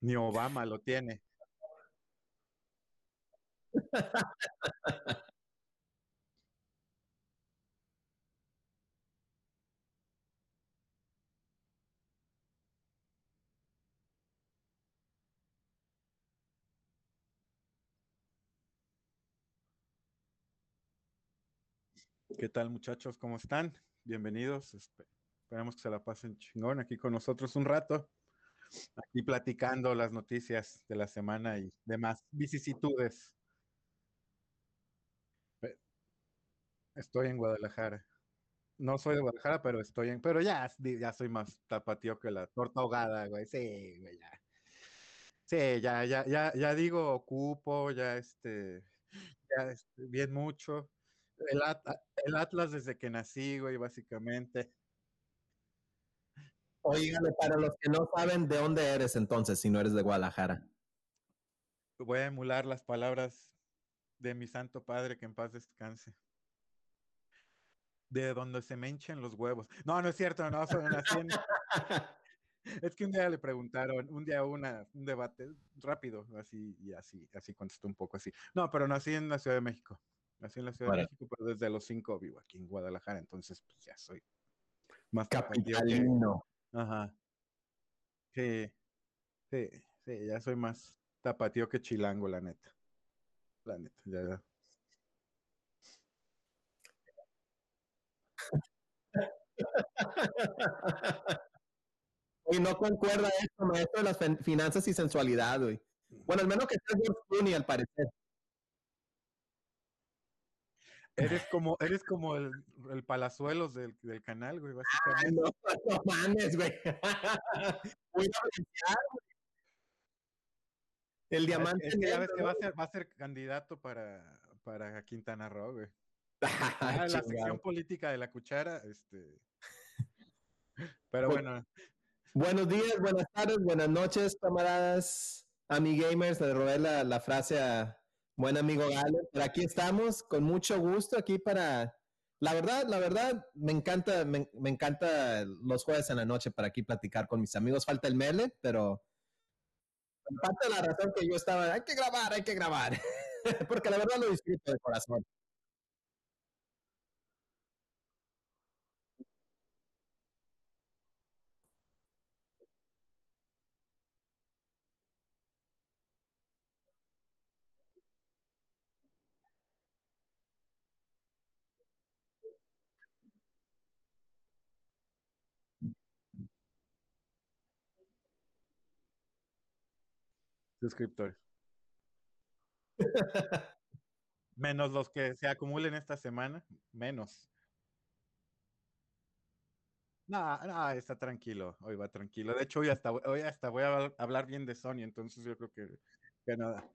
Ni Obama lo tiene. ¿Qué tal muchachos? ¿Cómo están? Bienvenidos. Esperamos que se la pasen chingón aquí con nosotros un rato aquí platicando las noticias de la semana y demás vicisitudes. Estoy en Guadalajara. No soy de Guadalajara, pero estoy en. Pero ya, ya soy más tapatío que la torta ahogada, güey. Sí, güey, ya. Sí, ya, ya, ya, ya digo, ocupo, ya este. Ya este, bien mucho. El, el Atlas desde que nací, güey, básicamente. Oígale, para los que no saben de dónde eres entonces, si no eres de Guadalajara. Voy a emular las palabras de mi santo padre, que en paz descanse. De donde se me hinchen los huevos. No, no es cierto, no, son Es que un día le preguntaron, un día una, un debate rápido, así y así, así contestó un poco así. No, pero nací en la Ciudad de México. Nací en la Ciudad de México, pero desde los cinco vivo aquí en Guadalajara, entonces pues ya soy más capitalino. Ajá. Sí, sí, sí, ya soy más tapatío que chilango, la neta. La neta, ya. Y no concuerda esto, maestro de las finanzas y sensualidad, güey. Bueno, al menos que sea George al parecer. Eres como, eres como el, el palazuelos del, del, canal, güey, básicamente. no, no mames, güey. Voy a El diamante. Es que ya ves que va a ser, va a ser candidato para, para Quintana Roo, güey. Ah, la sección política de la cuchara, este. Pero bueno. Buenos días, buenas tardes, buenas noches, camaradas, amigamers. Le robé la, la frase a, Buen amigo Galo, pero aquí estamos con mucho gusto aquí para, la verdad, la verdad, me encanta, me, encanta los jueves en la noche para aquí platicar con mis amigos. Falta el mele, pero parte de la razón que yo estaba, hay que grabar, hay que grabar, porque la verdad lo disfruto de corazón. Suscriptores. menos los que se acumulen esta semana, menos. No, no, está tranquilo, hoy va tranquilo. De hecho, hoy hasta, hoy hasta voy a hablar bien de Sony, entonces yo creo que, que nada.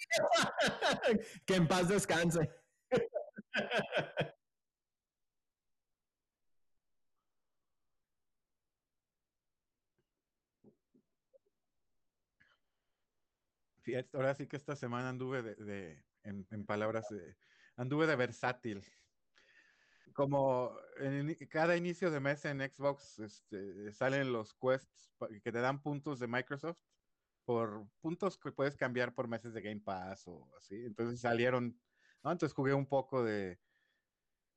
que en paz descanse. Fíjate, ahora sí que esta semana anduve de, en, palabras, de, anduve de versátil. Como en cada inicio de mes en Xbox este, salen los quests que te dan puntos de Microsoft por puntos que puedes cambiar por meses de Game Pass o así. Entonces salieron entonces jugué un poco de,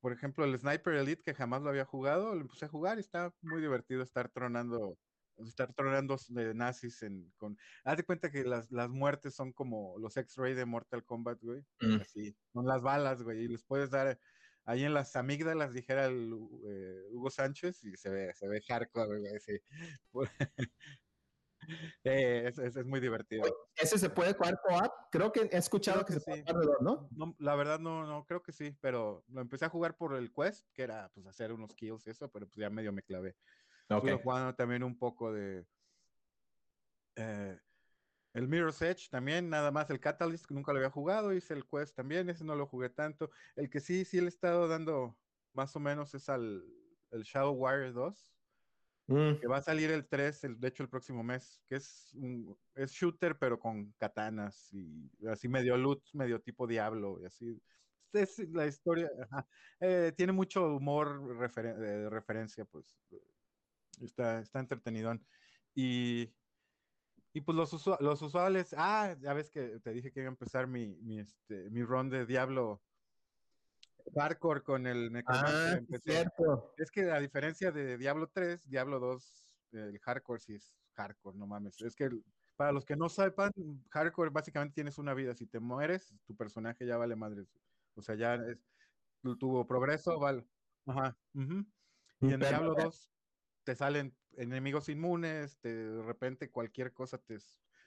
por ejemplo, el Sniper Elite, que jamás lo había jugado, lo empecé a jugar y está muy divertido estar tronando, estar tronando de nazis en, con... Haz de cuenta que las, muertes son como los X-Ray de Mortal Kombat, güey. Mm. Así, son las balas, güey, y les puedes dar ahí en las amígdalas, dijera el eh, Hugo Sánchez, y se ve, se ve hardcore, güey, sí. Eh, es, muy divertido. ¿Ese se puede jugar co-op? Creo que he escuchado que, se puede jugar ¿no? ¿no? La verdad no, no, creo que sí, pero lo empecé a jugar por el quest, que era pues hacer unos kills y eso, pero pues ya medio me clavé. Okay. Estuve jugando también un poco de... Eh, El Mirror's Edge también, nada más el Catalyst, que nunca lo había jugado, hice el Quest también, ese no lo jugué tanto. El que sí, sí le he estado dando más o menos es al el Shadow Warrior 2, Mm, que va a salir el 3, el, de hecho el próximo mes, que es, un- es shooter pero con katanas y así medio loot, medio tipo Diablo y así. Es la historia. Eh, tiene mucho humor de referencia, pues está, está entretenidón. Y, y pues los, usua- los usuales, ah, ya ves que te dije que iba a empezar mi, mi, este, mi run de Diablo hardcore con el. Ah, empecé. cierto. Es que a diferencia de Diablo 3, Diablo 2, el hardcore sí es hardcore, no mames. Es que para los que no sepan, hardcore básicamente tienes una vida. Si te mueres, tu personaje ya vale madres. O sea, ya es tu, progreso vale. Ajá. Y en Pero- Diablo 2 te salen enemigos inmunes, te- de repente cualquier cosa te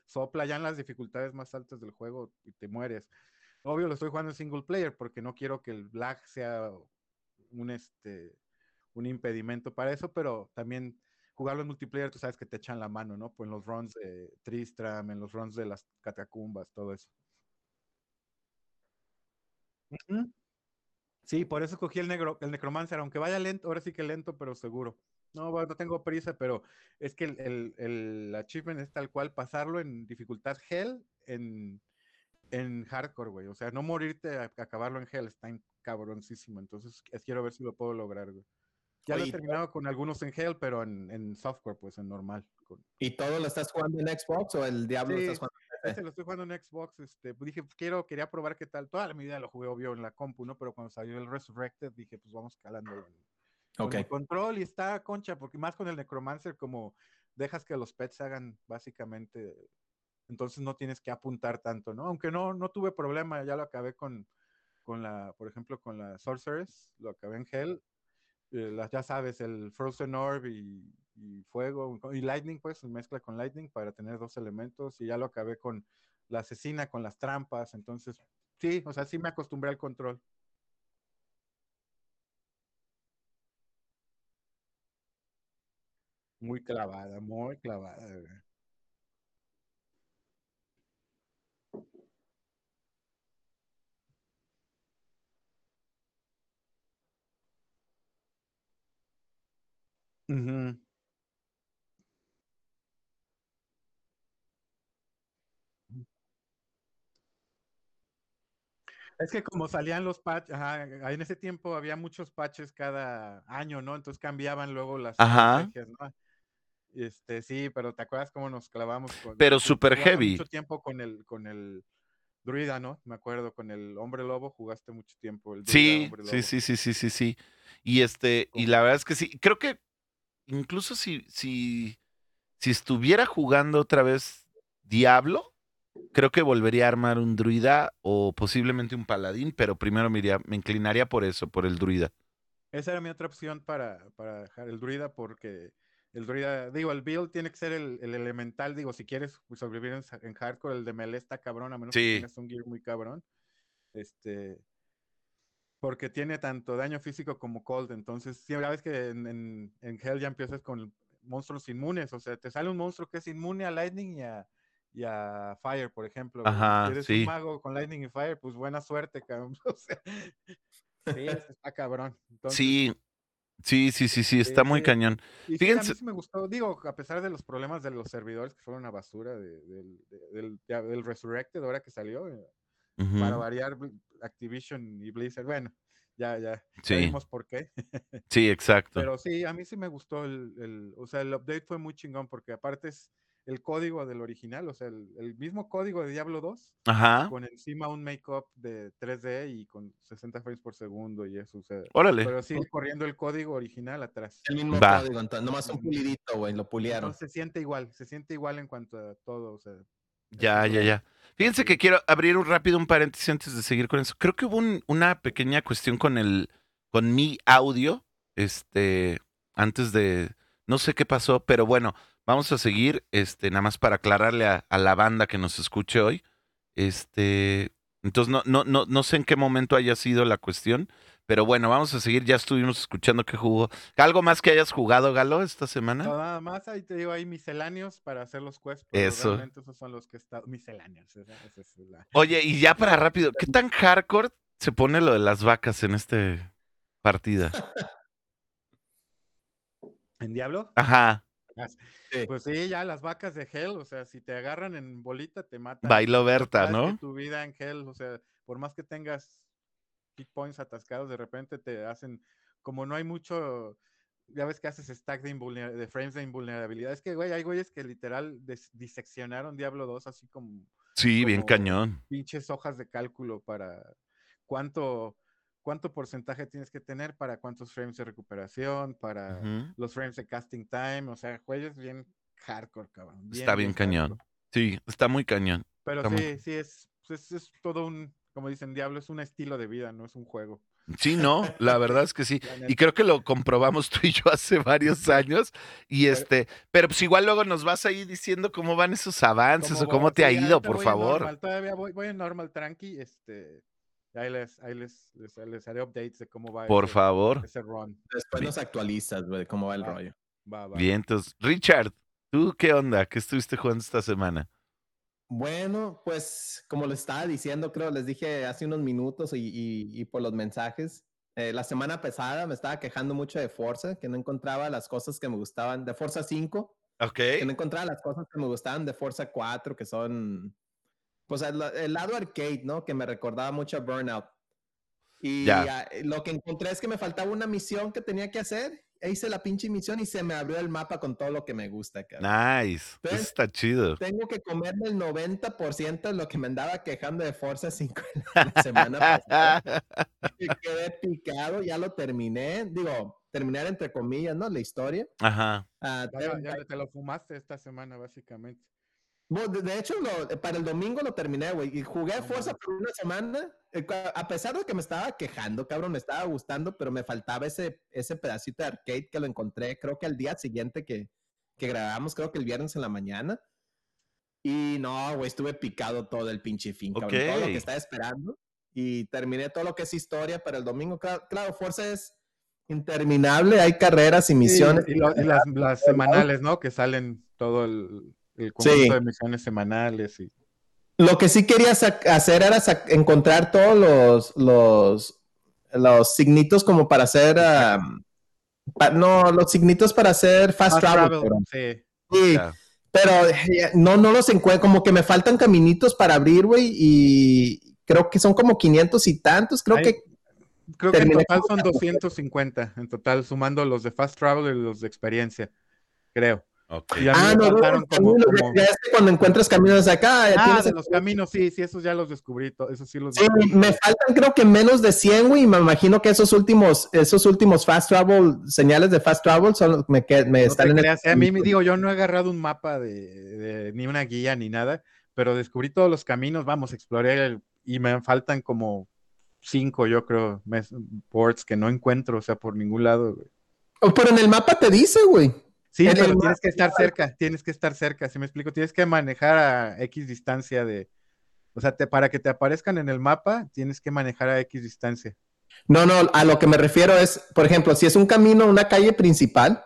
sopla ya en las dificultades más altas del juego y te mueres. Obvio lo estoy jugando en single player porque no quiero que el lag sea un este un impedimento para eso, pero también jugarlo en multiplayer, tú sabes que te echan la mano, ¿no? Pues en los runs de Tristram, en los runs de las catacumbas, todo eso. Ujú. Sí, por eso cogí el negro, el Necromancer, aunque vaya lento, ahora sí que lento, pero seguro. No, bueno, no tengo prisa, pero es que el, el, el achievement es tal cual pasarlo en dificultad Hell en, en hardcore, güey. O sea, no morirte a, acabarlo en Hell, está en cabroncísimo. Entonces, es- quiero ver si lo puedo lograr, güey. Ya lo he terminado con algunos en Hell, pero en, en software, pues en normal. con- ¿Y todo lo estás jugando en Xbox o el Diablo lo Sí, estás jugando en? Este lo estoy jugando en Xbox, este, pues dije, pues, quiero, quería probar qué tal. Toda la vida lo jugué obvio en la compu, ¿no? Pero cuando salió el Resurrected, dije, pues vamos calando con Ok. el control y está concha, porque más con el Necromancer, como dejas que los pets hagan básicamente, entonces no tienes que apuntar tanto, ¿no? Aunque no, no tuve problema, ya lo acabé con, con la, por ejemplo, con la Sorceress, lo acabé en Hell, eh, las, ya sabes, el Frozen Orb y, y Fuego y Lightning, pues mezcla con Lightning para tener dos elementos y ya lo acabé con la asesina, con las trampas, entonces sí, o sea, sí me acostumbré al control. Muy clavada, muy clavada. güey. Ujú. Es que como salían los patches, ajá, en ese tiempo había muchos patches cada año, ¿no? Entonces cambiaban luego las Ajá. estrategias, ¿no? Este, sí, pero ¿te acuerdas cómo nos clavamos con Pero tú super jugaste heavy. mucho tiempo con el con el druida, ¿no? Me acuerdo con el hombre lobo jugaste mucho tiempo el druida, Sí, hombre sí, lobo. sí, sí, sí, sí, sí. Y este, y Con- la verdad es que sí, creo que incluso si, si, si estuviera jugando otra vez Diablo, creo que volvería a armar un druida o posiblemente un paladín, pero primero me, iría- me inclinaría por eso, por el druida. Esa era mi otra opción para, para dejar el druida porque el druida, digo, el build tiene que ser el, el elemental, digo, si quieres sobrevivir en, hardcore, el de melee está cabrón, a menos Sí. que tengas un gear muy cabrón. Este, porque tiene tanto daño físico como cold, entonces, siempre ves que en, en, en Hell ya empiezas con monstruos inmunes, o sea, te sale un monstruo que es inmune a Lightning y a, y a Fire, por ejemplo. Ajá, si eres sí. un mago con Lightning y Fire, pues buena suerte, cabrón. O sea, sí, está cabrón. Entonces, Sí, sí, sí, sí, sí, está muy Ese- cañón. y sí, a mí Fíjense- sí me gustó, digo, a pesar de los problemas de los servidores que fueron una basura de- del, de- del, del Resurrected ahora que salió, eh, para variar Activision y Blizzard, bueno, ya, ya, Sí, vimos por qué. sí, exacto. Pero sí, a mí sí me gustó el, el- o sea, el update fue muy chingón porque aparte es el código del original, o sea, el, el mismo código de Diablo 2 Ajá, con encima un make-up de 3D y con 60 frames por segundo y eso, o sea, órale. pero sigue corriendo el código original atrás. El mismo Va. código, entonces, nomás un pulidito, güey, lo puliaron. Entonces se siente igual, se siente igual en cuanto a todo, o sea, Ya, ya, ya. Fíjense que quiero abrir un rápido un paréntesis antes de seguir con eso. Creo que hubo un- una pequeña cuestión con el, con mi audio, este, antes de, no sé qué pasó, pero bueno, vamos a seguir, este, nada más para aclararle a, a la banda que nos escuche hoy. Este, Entonces no, no, no, no sé en qué momento haya sido la cuestión, pero bueno, vamos a seguir. Ya estuvimos escuchando que jugó. ¿Algo más que hayas jugado, Galo, esta semana? nada más, ahí te digo, hay misceláneos para hacer los quests. Eso. Realmente esos son los que están misceláneos. esa- esa es la- Oye, y ya para rápido, ¿qué tan hardcore se pone lo de las vacas en este partida? ¿En Diablo? Ajá, Sí. Pues sí, ya las vacas de Hell, o sea, si te agarran en bolita, te matan. bailo Berta, ¿no? Tu vida en Hell, o sea, por más que tengas hit points atascados, de repente te hacen, como no hay mucho, ya ves que haces stack de, invulner- de frames de invulnerabilidad. Es que, güey, hay güeyes que literal des- diseccionaron Diablo 2 así como Sí, bien cañón. pinches hojas de cálculo para cuánto, cuánto porcentaje tienes que tener para cuántos frames de recuperación, para los frames de casting time, o sea, juegos bien hardcore, cabrón. Está bien cañón. hardcore. Sí, está muy cañón. Pero está muy sí, sí, es, pues, es, es todo un, como dicen Diablo, es un estilo de vida, no es un juego. Sí, no, la verdad es que sí. Y creo que lo comprobamos tú y yo hace varios años. Y este, pero pues igual luego nos vas ahí diciendo cómo van esos avances o cómo te ha ido, por favor. normal, todavía voy, voy en normal tranqui, este, ahí les, ahí les, les, les haré updates de cómo va Por ese, favor. ese run. Después nos actualizas, güey, cómo va el rollo. Va, va. Bien, entonces, Richard, ¿tú qué onda? ¿Qué estuviste jugando esta semana? Bueno, pues como les estaba diciendo, creo, les dije hace unos minutos y, y- y por los mensajes, eh, la semana pasada me estaba quejando mucho de Forza, que no encontraba las cosas que me gustaban, de Forza 5, Ok. que no encontraba las cosas que me gustaban de Forza 4, que son, pues el, el lado arcade, ¿no? Que me recordaba mucho a Burnout. Y lo que encontré es que me faltaba una misión que tenía que hacer. E hice la pinche misión y se me abrió el mapa con todo lo que me gusta, cabrón. Nice. Eso ¿Ves? está chido. Tengo que comerme el 90% de lo que me andaba quejando de Forza 5 la semana pasada. Y quedé picado, ya lo terminé. Digo, terminar entre comillas, ¿no? La historia. Ajá. Ah, Ya, ya te lo fumaste esta semana, básicamente. De, hecho, lo- para el domingo lo terminé, güey. Y jugué Forza por una semana. eh, A pesar de que me estaba quejando, cabrón, me estaba gustando, pero me faltaba ese, ese pedacito de arcade que lo encontré, creo que al día siguiente que, que grabamos, creo que el viernes en la mañana. Y no, güey, estuve picado todo el pinche fin, cabrón. Todo lo que estaba esperando. Y terminé todo lo que es historia para el domingo. Claro, claro Forza es interminable, hay carreras y misiones. Y, y lo- y las, las semanales, ¿no? Que salen todo el, el conjunto Sí. de misiones semanales y Lo que sí quería hacer era encontrar todos los, los, los signitos como para hacer... pa- no, los signitos para hacer fast, Fast travel. sí. Pero eh, no, no los encuentro. Como que me faltan caminitos para abrir, güey, y creo que son como 500 y tantos. Creo Hay- que Creo que en total son 250, en total, sumando los de Fast Travel y los de experiencia, creo. Ah, no, no, faltaron los como- caminos, ya- como- ya es que cuando encuentras caminos de acá, ya Ah, de los caminos, sí, sí, esos ya los descubrí, esos sí los Sí, descubrí. me faltan creo que menos de 100, güey, y me imagino que esos últimos, esos últimos fast travel, señales de fast travel, son los que me, que- me No están en el- creas, eh, a mí me digo, yo no he agarrado un mapa de, de- ni una guía ni nada, pero descubrí todos los caminos, vamos, exploré el- y me faltan como cinco, yo creo, mes- boards que no encuentro, o sea, por ningún lado. güey. Oh, pero en el mapa te dice, güey. Sí, En pero el tienes que estar cerca, tienes que estar cerca, si me explico, tienes que manejar a X distancia de, o sea, te- para que te aparezcan en el mapa, tienes que manejar a X distancia. No, no, a lo que me refiero es, por ejemplo, si es un camino, una calle principal,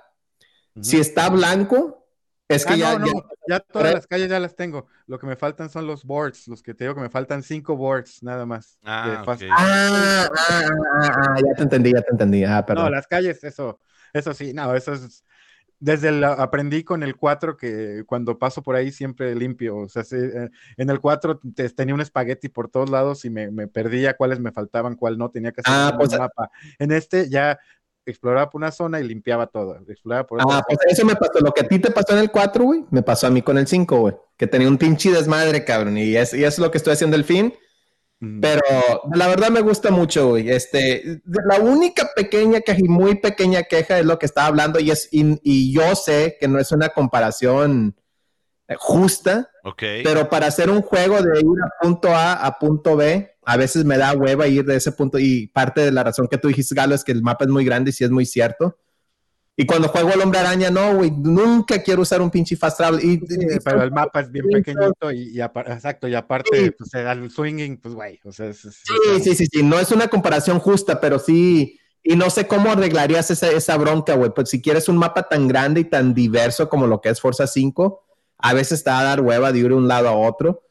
si está blanco, es que Ah, ya, no, ya- no, ya todas las calles ya las tengo. Lo que me faltan son los boards, los que te digo que me faltan cinco boards nada más. Ah. Ah, ah, ah, ah, ya te entendí, ya te entendí. Ah, No, las calles, eso, eso sí, no, eso es. Desde el, aprendí con el 4 que cuando paso por ahí siempre limpio. O sea, eh, en el 4 te- tenía un espagueti por todos lados y me, me perdía cuáles me faltaban, cuál no, tenía que hacer Ah, un pues, mapa. En este ya exploraba por una zona y limpiaba todo. Exploraba por otra Ah, pues eso me pasó. Lo que a ti te pasó en el 4, güey, me pasó a mí con el 5, güey. Que tenía un pinche desmadre, cabrón. Y es, y es lo que estoy haciendo el fin. Pero la verdad me gusta mucho, güey. Este, la única pequeña queja y muy pequeña queja es lo que estaba hablando y es y, y yo sé que no es una comparación eh, justa, Ok. pero para hacer un juego de ir a punto A a punto B, a veces me da hueva ir de ese punto y parte de la razón que tú dijiste, Galo, es que el mapa es muy grande y sí es muy cierto. Y cuando juego el hombre araña, no, güey, nunca quiero usar un pinche fast travel. Y, Sí, pero el mapa es bien pequeñito y, y exacto, y aparte, pues el swinging, pues güey, o sea, es- es- Sí, sí, sí, sí, no es una comparación justa, pero sí, y no sé cómo arreglarías esa, esa bronca, güey, pues si quieres un mapa tan grande y tan diverso como lo que es Forza 5, a veces te va a dar hueva de ir de un lado a otro,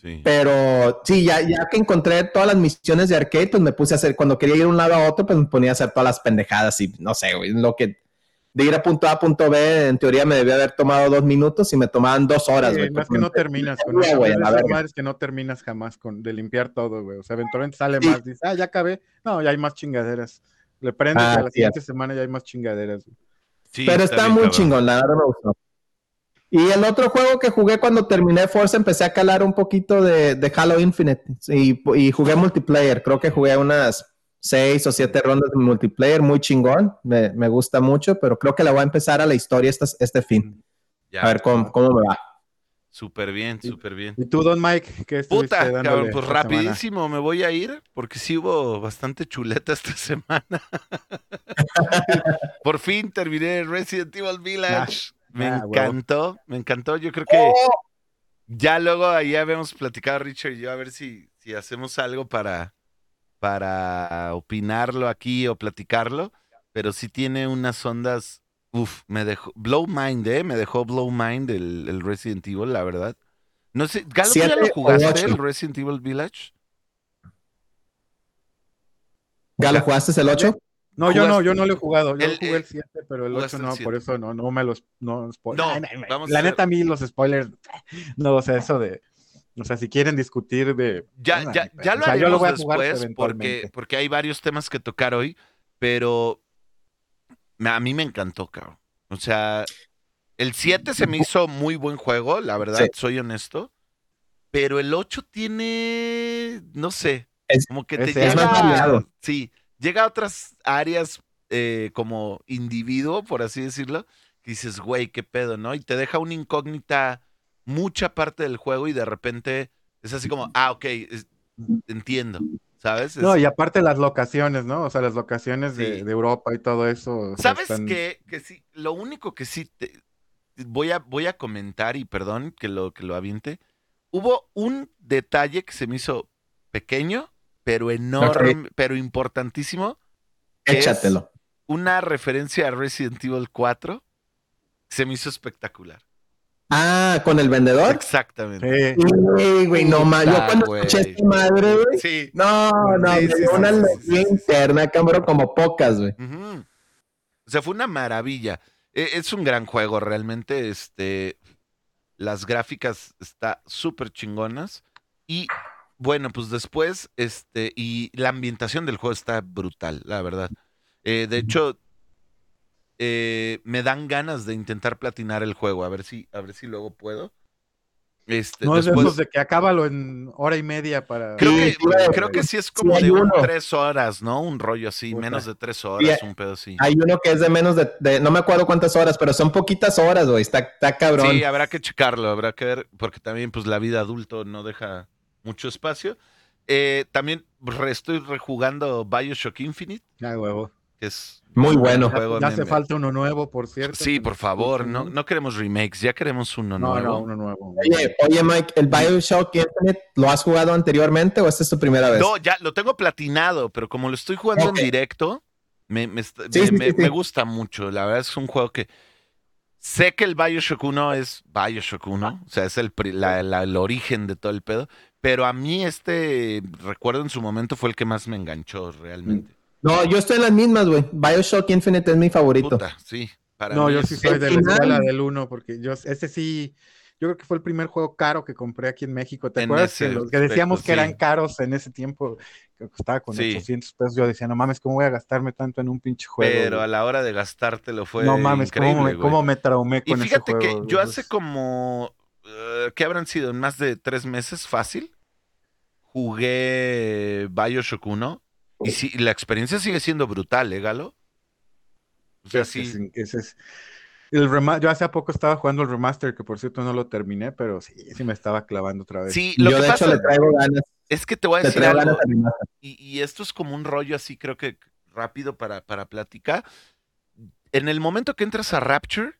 Sí. pero sí, ya, ya que encontré todas las misiones de arcade, pues me puse a hacer, cuando quería ir de un lado a otro, pues me ponía a hacer todas las pendejadas y no sé, güey, lo que de ir a punto A a punto B, en teoría me debía haber tomado dos minutos y me tomaban dos horas, Sí, güey. más porque que no terminas con eso. güey, madres que no terminas jamás con de limpiar todo, güey. O sea, eventualmente sale Sí. más, dices, ah, ya acabé. No, ya hay más chingaderas. Le prendes Ah, a la sí. siguiente semana ya hay más chingaderas. güey. Sí, pero está, muy cabrón. chingón, la verdad me gustó. Y el otro juego que jugué cuando terminé Forza, empecé a calar un poquito de, de Halo Infinite y, y jugué multiplayer. Creo que jugué unas seis o siete rondas de multiplayer, muy chingón. Me, me gusta mucho, pero creo que le voy a empezar a la historia este, este fin. Ya, A ver cómo, cómo me va. Súper bien, súper bien. ¿Y tú, Don Mike? ¿Qué Puta, cabrón, pues semana? rapidísimo me voy a ir porque sí hubo bastante chuleta esta semana. Por fin terminé Resident Evil Village. me ah, huevo. encantó, me encantó. Yo creo que ya luego ahí habíamos platicado Richard y yo a ver si, si hacemos algo para, para opinarlo aquí o platicarlo. Pero sí tiene unas ondas. Uf, me dejó. Blow Mind, ¿eh? Me dejó Blow Mind el, el Resident Evil, la verdad. No sé, Galo, ¿tú ya lo jugaste, el Resident Evil Village? ¿Galo, jugaste el 8? No, yo no, yo no lo he jugado. Yo el- jugué el 7, pero el jugaste 8 el no, 7. por eso no, no me los no, vamos La a neta, a mí los spoilers, no, o sea, eso de. O sea, si quieren discutir de. Ya, ya, ya o lo sea, yo haremos lo voy a jugar después porque, eventualmente. porque hay varios temas que tocar hoy, pero a mí me encantó, cabrón. O sea, el 7 se me hizo muy buen juego, la verdad, Sí. soy honesto, pero el 8 tiene, no sé, Es- como que te es- es llega, más sí, llega a otras áreas eh, como individuo, por así decirlo, que dices, güey, qué pedo, ¿no? Y te deja una incógnita mucha parte del juego y de repente es así como, ah, ok, es- entiendo, ¿sabes? Es- No, y aparte las locaciones, ¿no? O sea, las locaciones de, Sí. de Europa y todo eso. ¿Sabes están- qué? Que sí, lo único que sí te, voy a, voy a comentar, y perdón que lo, que lo aviente, hubo un detalle que se me hizo pequeño, pero enorme, pero importantísimo. Échatelo. una referencia a Resident Evil 4, se me hizo espectacular. Ah, ¿con el vendedor? Exactamente. Sí. Güey, no más. Yo cuando güey. escuché esta madre, güey. Sí. No, no, Sí, sí, una alegría sí. interna, cabrón, como pocas, güey. O sea, fue una maravilla. E- Es un gran juego, realmente. Este, las gráficas está súper chingonas. Y bueno, pues después, este, y la ambientación del juego está brutal, la verdad. Eh, de hecho, eh, me dan ganas de intentar platinar el juego, a ver si, a ver si luego puedo. Este, No es de después, esos de que acábalo en hora y media para. creo, que, sí, creo que sí es como de uno. tres horas, ¿no? Un rollo así, menos de tres horas, Sí, un pedo así. Hay uno que es de menos de, de- no me acuerdo cuántas horas, pero son poquitas horas, güey. Está, está cabrón. Sí, habrá que checarlo, habrá que ver, porque también pues la vida adulto no deja mucho espacio. Eh, también re- estoy rejugando Bioshock Infinite, Ah, huevo. Que es Muy bueno. Ya, juego. ya Me- hace falta uno nuevo, por cierto. Sí, por favor, no, no queremos remakes, ya queremos uno No, nuevo. no, uno nuevo. Oye, oye, Mike, ¿el Bioshock Infinite lo has jugado anteriormente o esta es tu primera vez? No, ya lo tengo platinado, pero como lo estoy jugando en directo, me, me Sí, me- sí, me- sí, sí. me gusta mucho. La verdad es un juego que sé que el Bioshock 1 es Bioshock 1, o sea, es el, la- la- el origen de todo el pedo, pero a mí este, recuerdo en su momento, fue el que más me enganchó realmente. No, yo estoy en las mismas, güey. Bioshock Infinite es mi favorito. Puta, sí. Para No, mí yo es- sí soy de la escuela del uno, porque yo, ese sí, yo creo que fue el primer juego caro que compré aquí en México. ¿Te En acuerdas que los que decíamos aspecto, que eran sí. caros en ese tiempo, que costaba con Sí. 800 pesos? Yo decía, no mames, ¿cómo voy a gastarme tanto en un pinche juego? Pero güey?" a la hora de gastártelo fue no mames, increíble, ¿cómo me, cómo me traumé Y con ese fíjate que yo hace como, eh, ¿qué habrán sido? En más de tres meses, fácil, jugué Bioshock 1 y sí, la experiencia sigue siendo brutal, ¿eh, Galo? O sea, sí, es- ese es- el rema- yo hace poco estaba jugando el remaster, que por cierto no lo terminé, pero sí, sí me estaba clavando otra vez. sí, lo yo que de pasa hecho le traigo ganas, es que te voy a decir algo, ganas y, y esto es como un rollo así, creo que rápido para, para platicar. en el momento que entras a Rapture,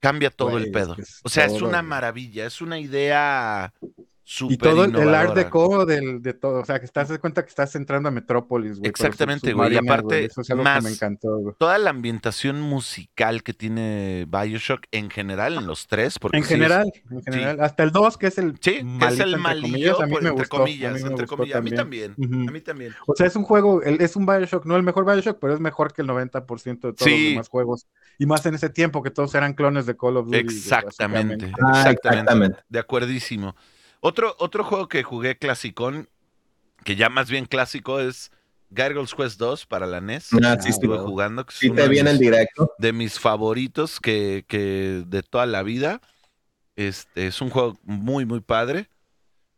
cambia todo el pedo. es que es o sea, es una maravilla, es una idea Y todo el, el art deco del, de todo, o sea, que estás de cuenta que estás entrando a Metrópolis, güey. Exactamente, güey, y aparte, Eso es algo que más- me encantó, güey. Toda la ambientación musical que tiene Bioshock en general, en los tres, porque En sí es- general, en general. Hasta el 2, que es el Sí, que es el entre malillo, comillas, a mí por- me entre gustó, comillas, a mí me entre gustó comillas. A mí también, a mí también. O sea, es un juego, el- es un Bioshock, no el mejor Bioshock, pero es mejor que el 90% de todos Sí. los demás juegos. Y más en ese tiempo que todos eran clones de Call of Duty. Exactamente. Ah, exactamente. exactamente. De acuerdísimo. Otro, otro juego que jugué clasicón, que ya más bien clásico, es Gargoyles Quest 2 para la NES. Ah, sí, Estuve sí. jugando, que es Sí uno te de viene el mis- directo. de mis favoritos que, que de toda la vida. Este es un juego muy, muy padre.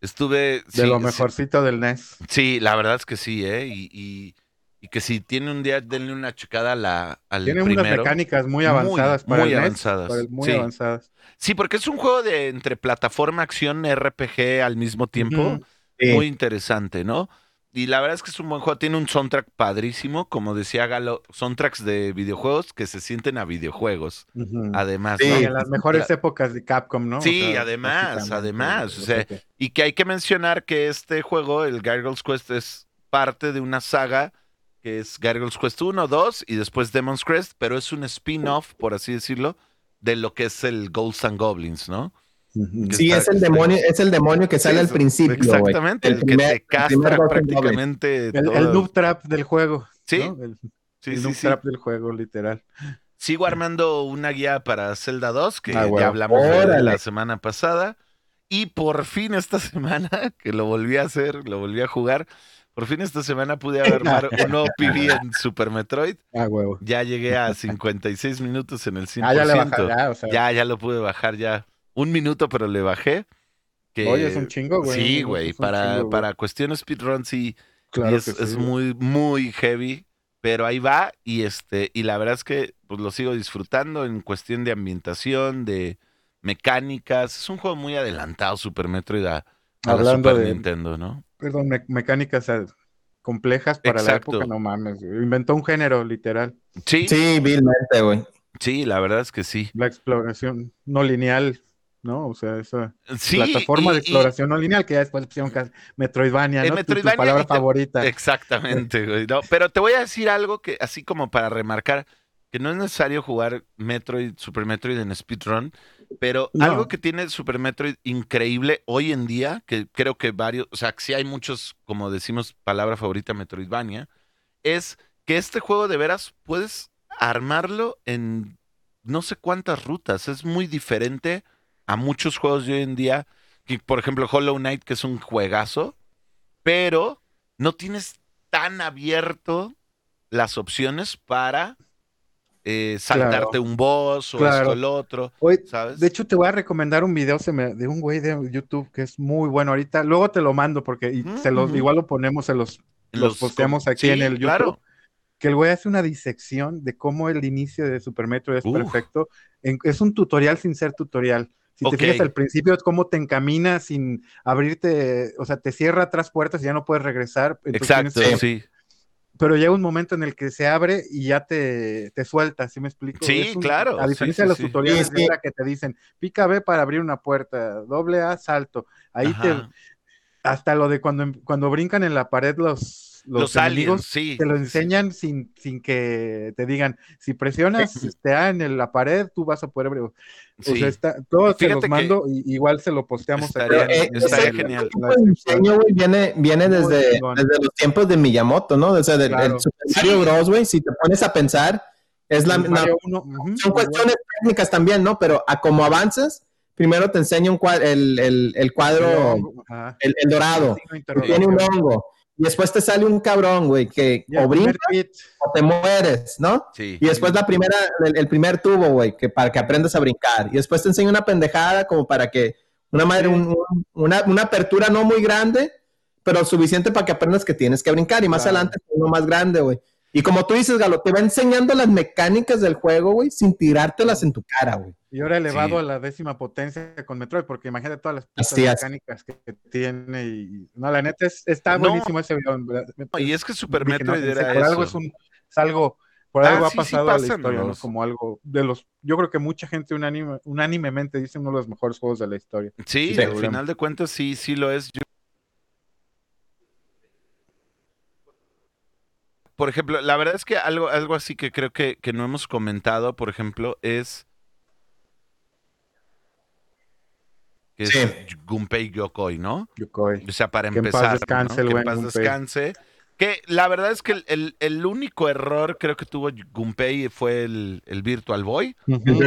Estuve. De sí, lo sí, mejorcito del NES. Sí, la verdad es que sí, ¿eh? Y, y- y que si tiene un día, denle una checada a la, al Tiene unas mecánicas muy Muy, avanzadas para muy el NES, avanzadas, para el- muy sí. avanzadas. Sí, porque es un juego de entre plataforma, acción, RPG al mismo tiempo. Sí. Muy interesante, ¿no? Y la verdad es que es un buen juego. Tiene un soundtrack padrísimo, como decía Galo, soundtracks de videojuegos que se sienten a videojuegos. Ujú. Además, Sí. ¿no? En las mejores La- épocas de Capcom, ¿no? O Sí, sea, además, además, o sea, Y que hay que mencionar que este juego, el Gargoyles Quest, es parte de una saga que es Gargoyles Quest 1, 2 y después Demon's Crest, pero es un spin-off, por así decirlo, de lo que es el Ghosts and Goblins, ¿no? Que Sí, está- es el demonio, es el demonio que sale Sí, al principio. Exactamente, el, El que primer- te castra prácticamente El, todo. el noob trap del juego. Sí, ¿no? El, sí, el sí, noob sí. trap del juego, literal. Sigo armando una guía para Zelda 2, que Ah, ya hablamos de la semana pasada. Y por fin esta semana, que lo volví a hacer, lo volví a jugar, por fin esta semana pude armar un nuevo PB en Super Metroid. Ah, huevo. Ya llegué a 56 minutos en el 100%. Ah, ya le ya, o sea. ya, ya lo pude bajar ya. Un minuto, pero le bajé. Que... Oye, es un chingo, güey. Sí, güey. Para, para cuestiones speedrun sí, Claro es, que sí, es güey. muy, muy heavy. Pero ahí va, y este, y la verdad es que pues lo sigo disfrutando en cuestión de ambientación, de mecánicas. Es un juego muy adelantado, Super Metroid, a, a la Hablando Super de- Nintendo, ¿no? Perdón, me- mecánicas eh, complejas para Exacto. la época, no mames. Inventó un género, literal. Sí, sí, Sí, vilmente, güey. la verdad es que sí. La exploración no lineal, ¿no? O sea, esa Sí, plataforma y- de y- exploración no lineal que ya después pusieron Metroidvania, Eh, ¿no? Tu- Metroidvania tu palabra te- favorita. Exactamente, güey. No, pero te voy a decir algo que, así como para remarcar, que no es necesario jugar Metroid, Super Metroid en speedrun, pero No. algo que tiene Super Metroid increíble hoy en día, que creo que varios, o sea, que sí hay muchos, como decimos, palabra favorita Metroidvania, es que este juego de veras puedes armarlo en no sé cuántas rutas. Es muy diferente a muchos juegos de hoy en día, que por ejemplo Hollow Knight, que es un juegazo, pero no tienes tan abierto las opciones para eh, saltarte un boss o Claro. esto o lo otro, Oye, ¿sabes? de hecho, te voy a recomendar un video se me- de un güey de YouTube que es muy bueno ahorita. Luego te lo mando porque y se los, igual lo ponemos, se los, los posteamos aquí sí, en el YouTube. claro. Que el güey hace una disección de cómo el inicio de Super Metro es Uf. perfecto. En- es un tutorial sin ser tutorial. Si te fijas al principio es cómo te encamina sin abrirte, o sea, te cierra atrás puertas y ya no puedes regresar. Exacto, tienes sí. Pero llega un momento en el que se abre y ya te, te suelta, ¿sí me explico? Sí, un- claro, A diferencia sí, de los sí. tutoriales Sí, de que te dicen, pica B para abrir una puerta, doble A, salto. Ahí te, hasta lo de cuando, cuando brincan en la pared los, los, Los, aliens, sí. te lo sí, sí. enseñan sin, sin que te digan, si presionas este A en el- la pared, tú vas a poder. O Sí. sea, está, todos se los mando y igual se lo posteamos estaría- en- Eh, estaría genial. Ese de descripción. diseño, güey, viene, viene desde, desde los tiempos de Miyamoto, ¿no? O sea, del, Claro. del Super Mario. Bros, güey, si te pones a pensar, es la, El la- uno, son cuestiones técnicas también, ¿no? Pero a como avanzas, primero te enseña un cuadro, el, el, el cuadro, el, el dorado, tiene un hongo, y después te sale un cabrón, güey, que o tweet, o te mueres, ¿no? Sí. Y después la primera, el, el primer tubo, güey, que para que aprendas a brincar. Y después te enseña una pendejada como para que una madre, Sí. un- un- una, una apertura no muy grande, pero suficiente para que aprendas que tienes que brincar. Y más Claro. adelante uno más grande, güey. Y como tú dices, Galo, te va enseñando las mecánicas del juego, güey, sin tirártelas en tu cara, güey. Y ahora elevado Sí. a la décima potencia con Metroid, porque imagínate todas las putas mecánicas que, que tiene. Y, no, la neta es- está No. buenísimo ese video. verdad. Y es que Super Dije, no, Metroid era por algo es, un, es algo Por Ah, algo ha sí, sí pasado a la historia, ¿no? Como algo de los. Yo creo que mucha gente unánime, unánimemente dice uno de los mejores juegos de la historia. Sí, Sí, al final de cuentas sí, sí lo es. Yo- Por ejemplo, la verdad es que algo, algo así que creo que, que no hemos comentado, por ejemplo, es que Sí. es Gunpei Yokoi, ¿no? Yokoi. O sea, para Que en paz empezar, ¿no? descanse el que en buen paz Gunpei. descanse. Que la verdad es que el, el- el único error creo que tuvo Gunpei fue el, el Virtual Boy.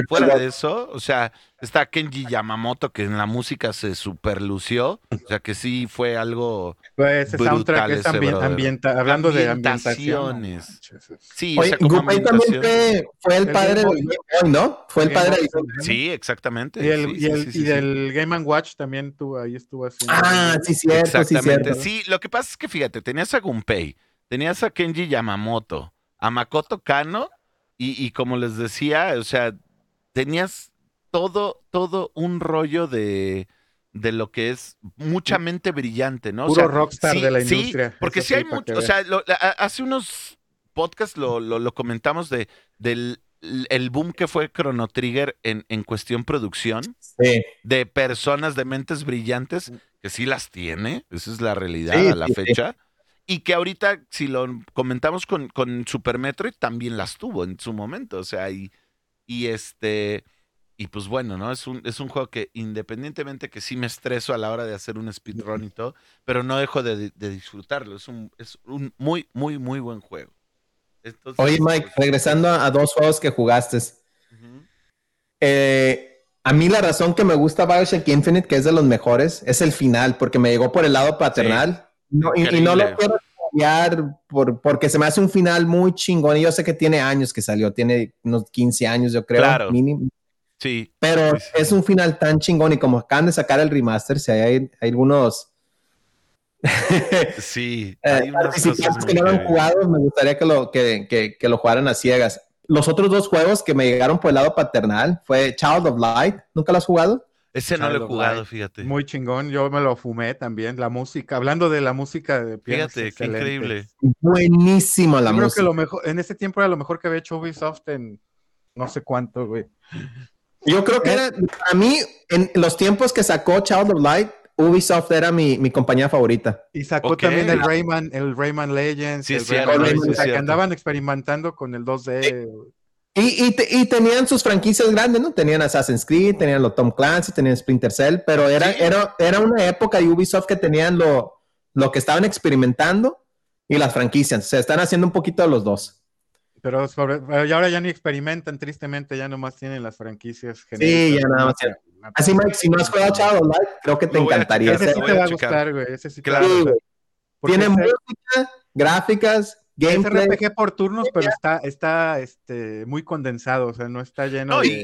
Fuera de eso, o sea, está Kenji Yamamoto que en la música se superlució. O sea, que sí fue algo. Pues ese soundtrack Brutal es ese, ambienta, hablando de Ambientaciones. es- Sí, o Oye, sea, como Gunpei también fue, fue el El padre del Game Boy, ¿no? Fue el padre Boy, de... Sí, exactamente. Y, el, sí, y, el- sí, y sí, del Game and Watch también tuvo, ahí estuvo haciendo. Ah, sí, cierto, sí, Exactamente. cierto. Sí, lo que pasa es que fíjate, tenías a Gunpei, tenías a Kenji Yamamoto, a Makoto Kano, y, y como les decía, o sea, tenías todo, todo un rollo de, de lo que es mucha mente brillante, ¿no? O Puro sea, rockstar sí, de la sí, industria. porque eso sí hay mucho, o sea, lo- hace unos podcasts lo, lo, lo comentamos de, del el boom que fue Chrono Trigger en, en cuestión producción Sí. de personas de mentes brillantes, que sí las tiene, esa es la realidad Sí, a la sí, sí. fecha, y que ahorita, si lo comentamos con, con Super Metroid, también las tuvo en su momento, o sea, y, y este, y pues bueno, ¿no? Es un, es un juego que independientemente que sí me estreso a la hora de hacer un speedrun y todo, pero no dejo de, de disfrutarlo, es un, es un muy, muy, muy buen juego. Entonces, Oye, Mike, pues, regresando a, a dos juegos que jugaste. Eh, a mí la razón que me gusta Bioshock Infinite, que es de los mejores, es el final, porque me llegó por el lado paternal. No, y, y no lo quiero cambiar por, porque se me hace un final muy chingón. Y yo sé que tiene años que salió, tiene unos 15 años, yo creo, Claro. mínimo. Sí, Pero Sí, sí. es un final tan chingón y como acaban de sacar el remaster, si hay, hay algunos sí. eh, hay unas cosas que no lo han jugado, me gustaría que lo, que, que- que lo jugaran a ciegas. Los otros dos juegos que me llegaron por el lado paternal fue Child of Light. ¿Nunca lo has jugado? Ese no lo he jugado, Light. fíjate. Muy chingón, yo me lo fumé también. La música, hablando de la música de Fíjate, qué increíble. Buenísimo la Yo creo música. que lo mejor, en ese tiempo era lo mejor que había hecho Ubisoft en no sé cuánto, güey. Yo creo que Eh. era, a mí, en los tiempos que sacó Child of Light, Ubisoft era mi, mi compañía favorita. Y sacó también el Rayman, el Rayman Legends, Sí, el cierto, Rayman- sí, o sea, que andaban experimentando con el 2D. Y, y, te- y tenían sus franquicias grandes, ¿no? Tenían Assassin's Creed, tenían los Tom Clancy, tenían Splinter Cell, pero era, Sí. era, era una época de Ubisoft que tenían lo, lo que estaban experimentando y las franquicias. Se están haciendo un poquito de los dos. Pero, sobre, pero ya ahora ya ni experimentan, tristemente, ya nomás tienen las franquicias Sí, genéricas, ya nada ¿no? más. Así, Mike, si no has jugado of Light, creo que te a encantaría. checar, Ese Ese- sí te a va a gustar, güey. Ese sí te Claro. va a Sí, gustar. Tiene ese- música, gráficas, es gameplay. RPG por turnos, pero está, está este, muy condensado, o sea, no está lleno No, de... y-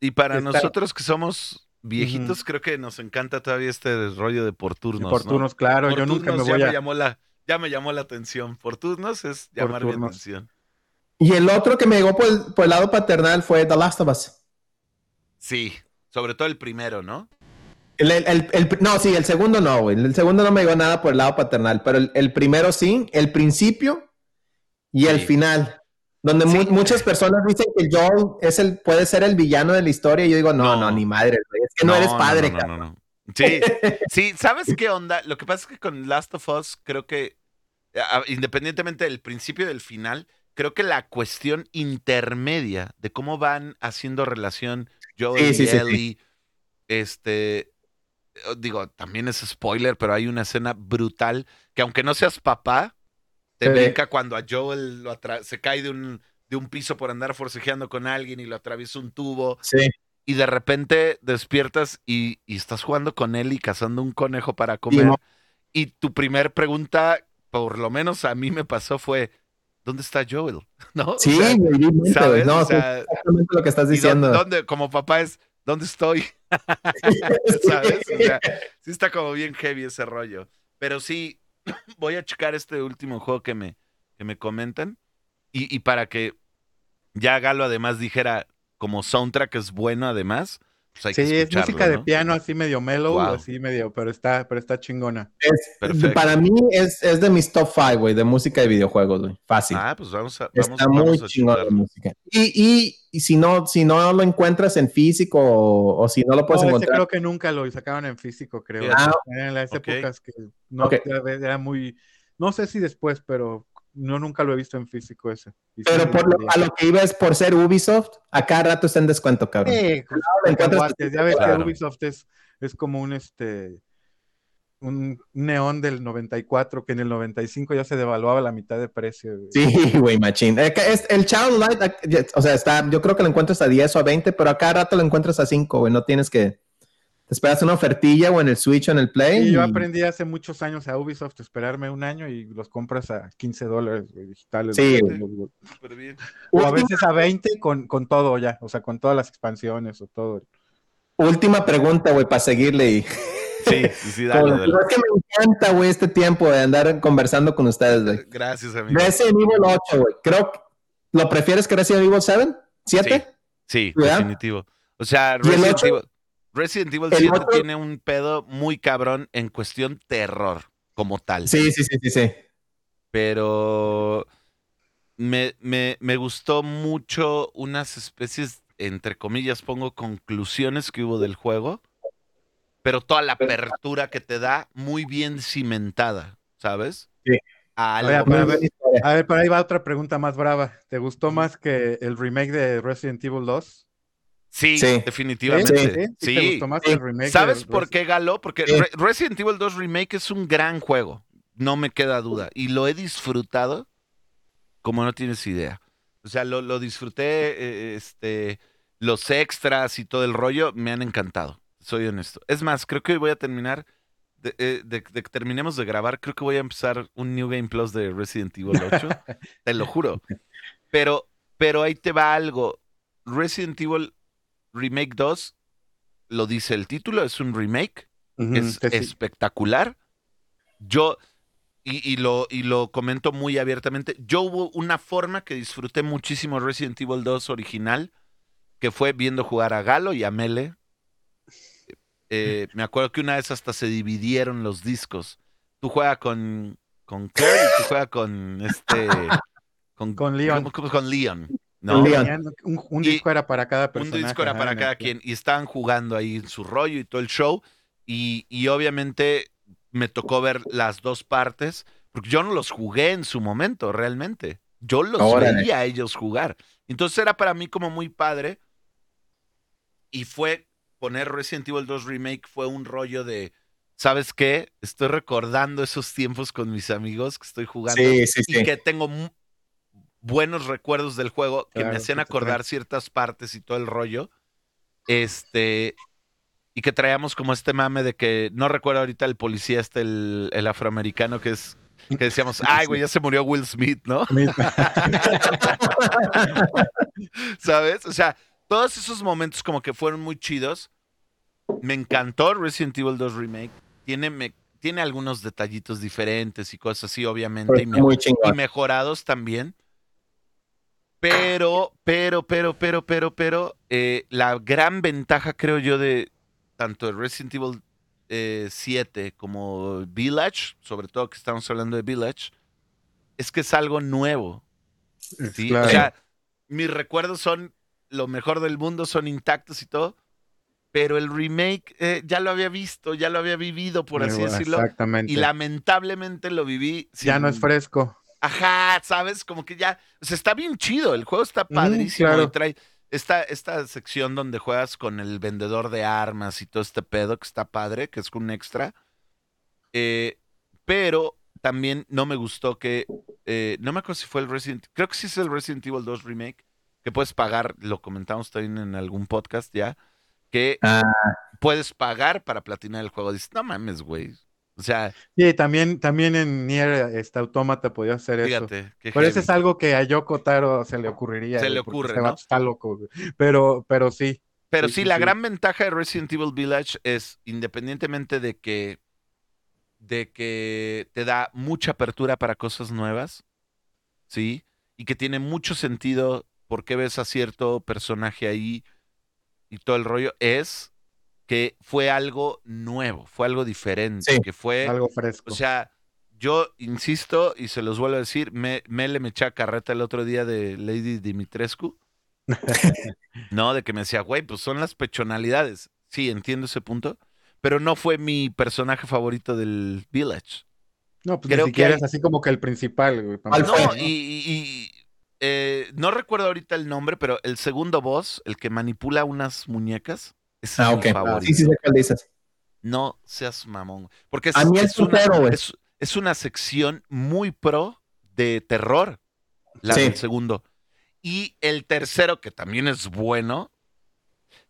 Y para Está- nosotros que somos viejitos, creo que nos encanta todavía este rollo de por turnos. por ¿no? turnos, claro, Por yo nunca me turnos voy ya a... me llamó la, ya me llamó la atención. Por turnos es Por llamar mi turnos. atención. Y el otro que me llegó por el, por el lado paternal fue The Last of Us. Sí, sobre todo el primero, ¿no? El, el- el- el- no, sí, el segundo no, güey. El segundo no me llegó nada por el lado paternal, pero el, el primero sí, el principio y el Sí. final. Donde mu- Sí. muchas personas dicen que Joel es el, puede ser el villano de la historia. Y yo digo, no, no, No. ni madre, güey. Es que no, eres padre, no, cabrón. no, no. Sí, sí, ¿sabes qué onda? Lo que pasa es que con Last of Us creo que, independientemente del principio y del final, creo que la cuestión intermedia de cómo van haciendo relación Joel Sí, y sí, sí, sí. Ellie, este, digo, también es spoiler, pero hay una escena brutal que aunque no seas papá, te brinca cuando a Joel lo atra- se cae de un, de un piso por andar forcejeando con alguien y lo atraviesa un tubo Sí. y de repente despiertas y, y estás jugando con él y cazando un conejo para comer. y tu primer pregunta, por lo menos a mí me pasó, fue, ¿dónde está Joel? ¿No? O Sí, sea, realmente, güey. ¿sabes? No, O sea, exactamente lo que estás ¿y diciendo. dónde, dónde- como papá es, ¿dónde estoy? ¿Sabes? O sea, sí está como bien heavy ese rollo. Pero sí, voy a checar este último juego que me, que me comentan. Y, y para que ya Galo además dijera, como soundtrack es bueno además, pues hay que Sí, es música de ¿no? piano así medio mellow, Wow. así medio, pero está, pero está chingona. Es- Perfecto. para mí es, es de mis top 5, güey, de música de videojuegos, güey. Fácil. Ah, pues vamos a, vamos, Está muy vamos a chingón la música. Y, y, y si, no, si no lo encuentras en físico o, o si no lo puedes No, ese encontrar, creo que nunca lo sacaron en físico, creo. Fíjate. Ah, en las épocas que no era muy, no sé si después, pero no nunca lo he visto en físico ese. Pero por lo- a lo que iba es por ser Ubisoft, a cada rato está en descuento, cabrón. Sí, encuentras cacahuates. Ya ves Claro. que Ubisoft es, es como un este un neón del 94 que en el 95 ya se devaluaba la mitad de precio. güey. Sí, güey, machín. Eh, el Child Light, eh, o sea, está, yo creo que lo encuentras a 10 o a 20, pero a cada rato lo encuentras a 5, güey. No tienes que. Te esperas una ofertilla o en el Switch o en el Play. Sí, yo y- aprendí hace muchos años a Ubisoft esperarme un año y los compras a 15 dólares digitales. Sí, güey. Súper bien. O a veces a 20 con, con todo ya, o sea, con todas las expansiones o todo. Última pregunta, güey, para seguirle. Y... Sí, sí, dale, Pero es que me encanta, güey, este tiempo de andar conversando con ustedes, güey. Gracias, amigo. Resident Evil 8, güey. Creo que. ¿Lo prefieres que Resident Evil 7? ¿7? Sí, definitivo. O sea, ¿Y Resident? Evil, Resident Evil ¿El 7 ocho? tiene un pedo muy cabrón en cuestión terror, como tal. Sí, sí, sí, sí, sí. Pero me, me, me gustó mucho unas especies, entre comillas, pongo conclusiones que hubo del juego, pero toda la apertura que te da muy bien cimentada, ¿sabes? Sí. A Oye, pero ver, por ahí va otra pregunta más brava. ¿Te gustó más que el remake de Resident Evil 2? Sí, Sí. definitivamente. ¿Sí? ¿Sí? Sí. ¿Te gustó más que Sí. el remake? ¿Sabes por qué, Galo? Porque Sí. Re- Resident Evil 2 Remake es un gran juego. No me queda duda. Y lo he disfrutado como no tienes idea. O sea, lo, lo disfruté, eh, este, los extras y todo el rollo me han encantado. Soy honesto. Es más, creo que hoy voy a terminar, de, eh, de- de que terminemos de grabar, creo que voy a empezar un New Game Plus de Resident Evil 8. te lo juro. Pero, pero ahí te va algo. Resident Evil Remake 2, lo dice el título, es un remake es sí. espectacular. Yo, y, y lo, y lo comento muy abiertamente, yo hubo una forma que disfruté muchísimo Resident Evil 2 original, que fue viendo jugar a Galo y a Mele. Eh, me acuerdo que una vez hasta se dividieron los discos. Tú juegas con, con Claire y tú juegas con este... Con, Con Leon. con- con Leon, ¿no? Un, un Y- disco era para cada Un persona. disco era para cada quien y estaban jugando ahí en su rollo y todo el show y, y obviamente me tocó ver las dos partes porque yo no los jugué en su momento realmente. Yo los Órale. veía a ellos jugar. Entonces era para mí como muy padre y fue poner Resident Evil 2 Remake fue un rollo de, ¿sabes qué? Estoy recordando esos tiempos con mis amigos que estoy jugando Sí, sí, y sí. que tengo buenos recuerdos del juego que me hacían acordar ciertas partes y todo el rollo. Este. Y que traíamos como este mame de que no recuerdo ahorita el policía, este, el, el afroamericano, que es. Que decíamos, ay, güey, ya se murió Will Smith, ¿no? ¿Sabes? O sea, todos esos momentos como que fueron muy chidos. Me encantó Resident Evil 2 Remake. Tiene, me- tiene algunos detallitos diferentes y cosas así, obviamente. Y me- mejorados también. Pero, pero, pero, pero, pero, pero, eh, la gran ventaja, creo yo, de tanto de Resident Evil eh, 7 como Village, sobre todo que estamos hablando de Village, es que es algo nuevo. ¿sí? Claro. O sea, mis recuerdos son lo mejor del mundo, son intactos y todo, pero el remake eh, ya lo había visto, ya lo había vivido, por así decirlo, Exactamente. y lamentablemente lo viví. Ya no es fresco. Ajá, ¿sabes? Como que ya. O sea, está bien chido. El juego está Mm, padrísimo. claro. Y trae esta, esta sección donde juegas con el vendedor de armas y todo este pedo que está padre, que es un extra. Eh, pero también no me gustó que. eh, no me acuerdo si fue el Resident. Creo que sí es el Resident Evil 2 Remake. Que puedes pagar, lo comentamos también en algún podcast ya. Que Ah. puedes pagar para platinar el juego. Dices, no mames, güey. O sea, Sí, también, también en Nier este Automata podía hacer eso. fíjate. qué Pero eso es algo que a Yoko Taro se le ocurriría. Se le ocurre, ¿no? Está loco. Pero, pero sí. Pero Sí, sí, sí, la sí. gran ventaja de Resident Evil Village es, independientemente de que, de que te da mucha apertura para cosas nuevas, ¿sí? Y que tiene mucho sentido por qué ves a cierto personaje ahí y todo el rollo, es que fue algo nuevo, fue algo diferente, Sí, que fue, Algo fresco. o sea, yo insisto y se los vuelvo a decir, me, Mele me echa carreta el otro día de Lady Dimitrescu, no, de que me decía, güey, pues son las pechonalidades. Sí, entiendo ese punto, pero no fue mi personaje favorito del Village. no, pues creo ni que siquiera hay- es así como que el principal, güey. para ¿Cuál empezar, No, y, y- y, eh, no recuerdo ahorita el nombre, pero el segundo boss, el que manipula unas muñecas, ese Ah, es ok. mi favorito. Sí, sí sé cuál dices. No seas mamón. Porque es, A mí el es una, es, es una sección muy pro de terror, la Sí. del segundo. Y el tercero, que también es bueno,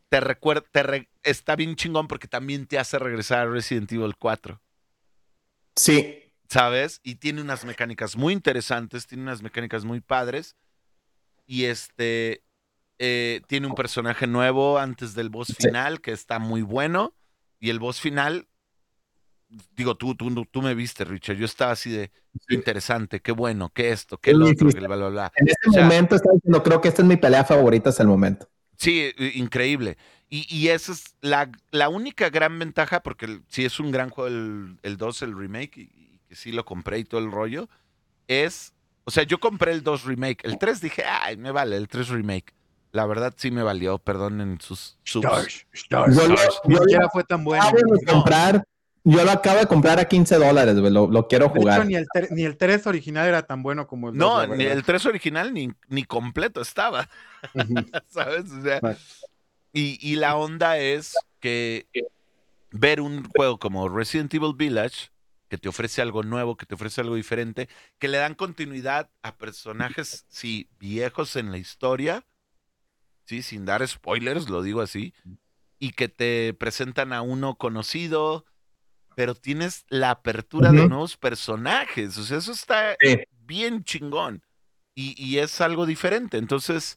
te recuerda, te re- está bien chingón porque también te hace regresar a Resident Evil 4. Sí, ¿sabes? Y tiene unas mecánicas muy interesantes, tiene unas mecánicas muy padres. Y este eh, tiene un personaje nuevo antes del boss final que está muy bueno. Y el boss final, digo, tú, tú, tú me viste, Richard. Yo estaba así de interesante, qué bueno, qué esto, qué Sí, lo otro, sí. que bla, bla, bla. en este O sea- momento estaba diciendo, creo que esta es mi pelea favorita hasta el momento. Sí, increíble. Y, y esa es la, la única gran ventaja, porque el- sí es un gran juego el, el 2, el remake, y, y que sí lo compré y todo el rollo, es, o sea, yo compré el 2 remake, el 3 dije, ay, me vale, el 3 remake. La verdad sí me valió, perdonen sus subs. Stars, stars, Yo stars. yo Ni lo- siquiera fue tan bueno. Acabo de De comprar, yo lo acabo de comprar a 15 dólares, güey, lo, lo quiero hecho, jugar. ni el, tre- ni el 3 original era tan bueno como el 2. No, la ni verdad. el 3 original ni, ni completo estaba, Ujú. ¿sabes? O sea. Y, y la onda es que ver un juego como Resident Evil Village, que te ofrece algo nuevo, que te ofrece algo diferente, que le dan continuidad a personajes, sí, viejos en la historia, sí, sin dar spoilers, lo digo así, y que te presentan a uno conocido, pero tienes la apertura de nuevos personajes, o sea, eso está Sí. bien chingón. Y, y es algo diferente. Entonces,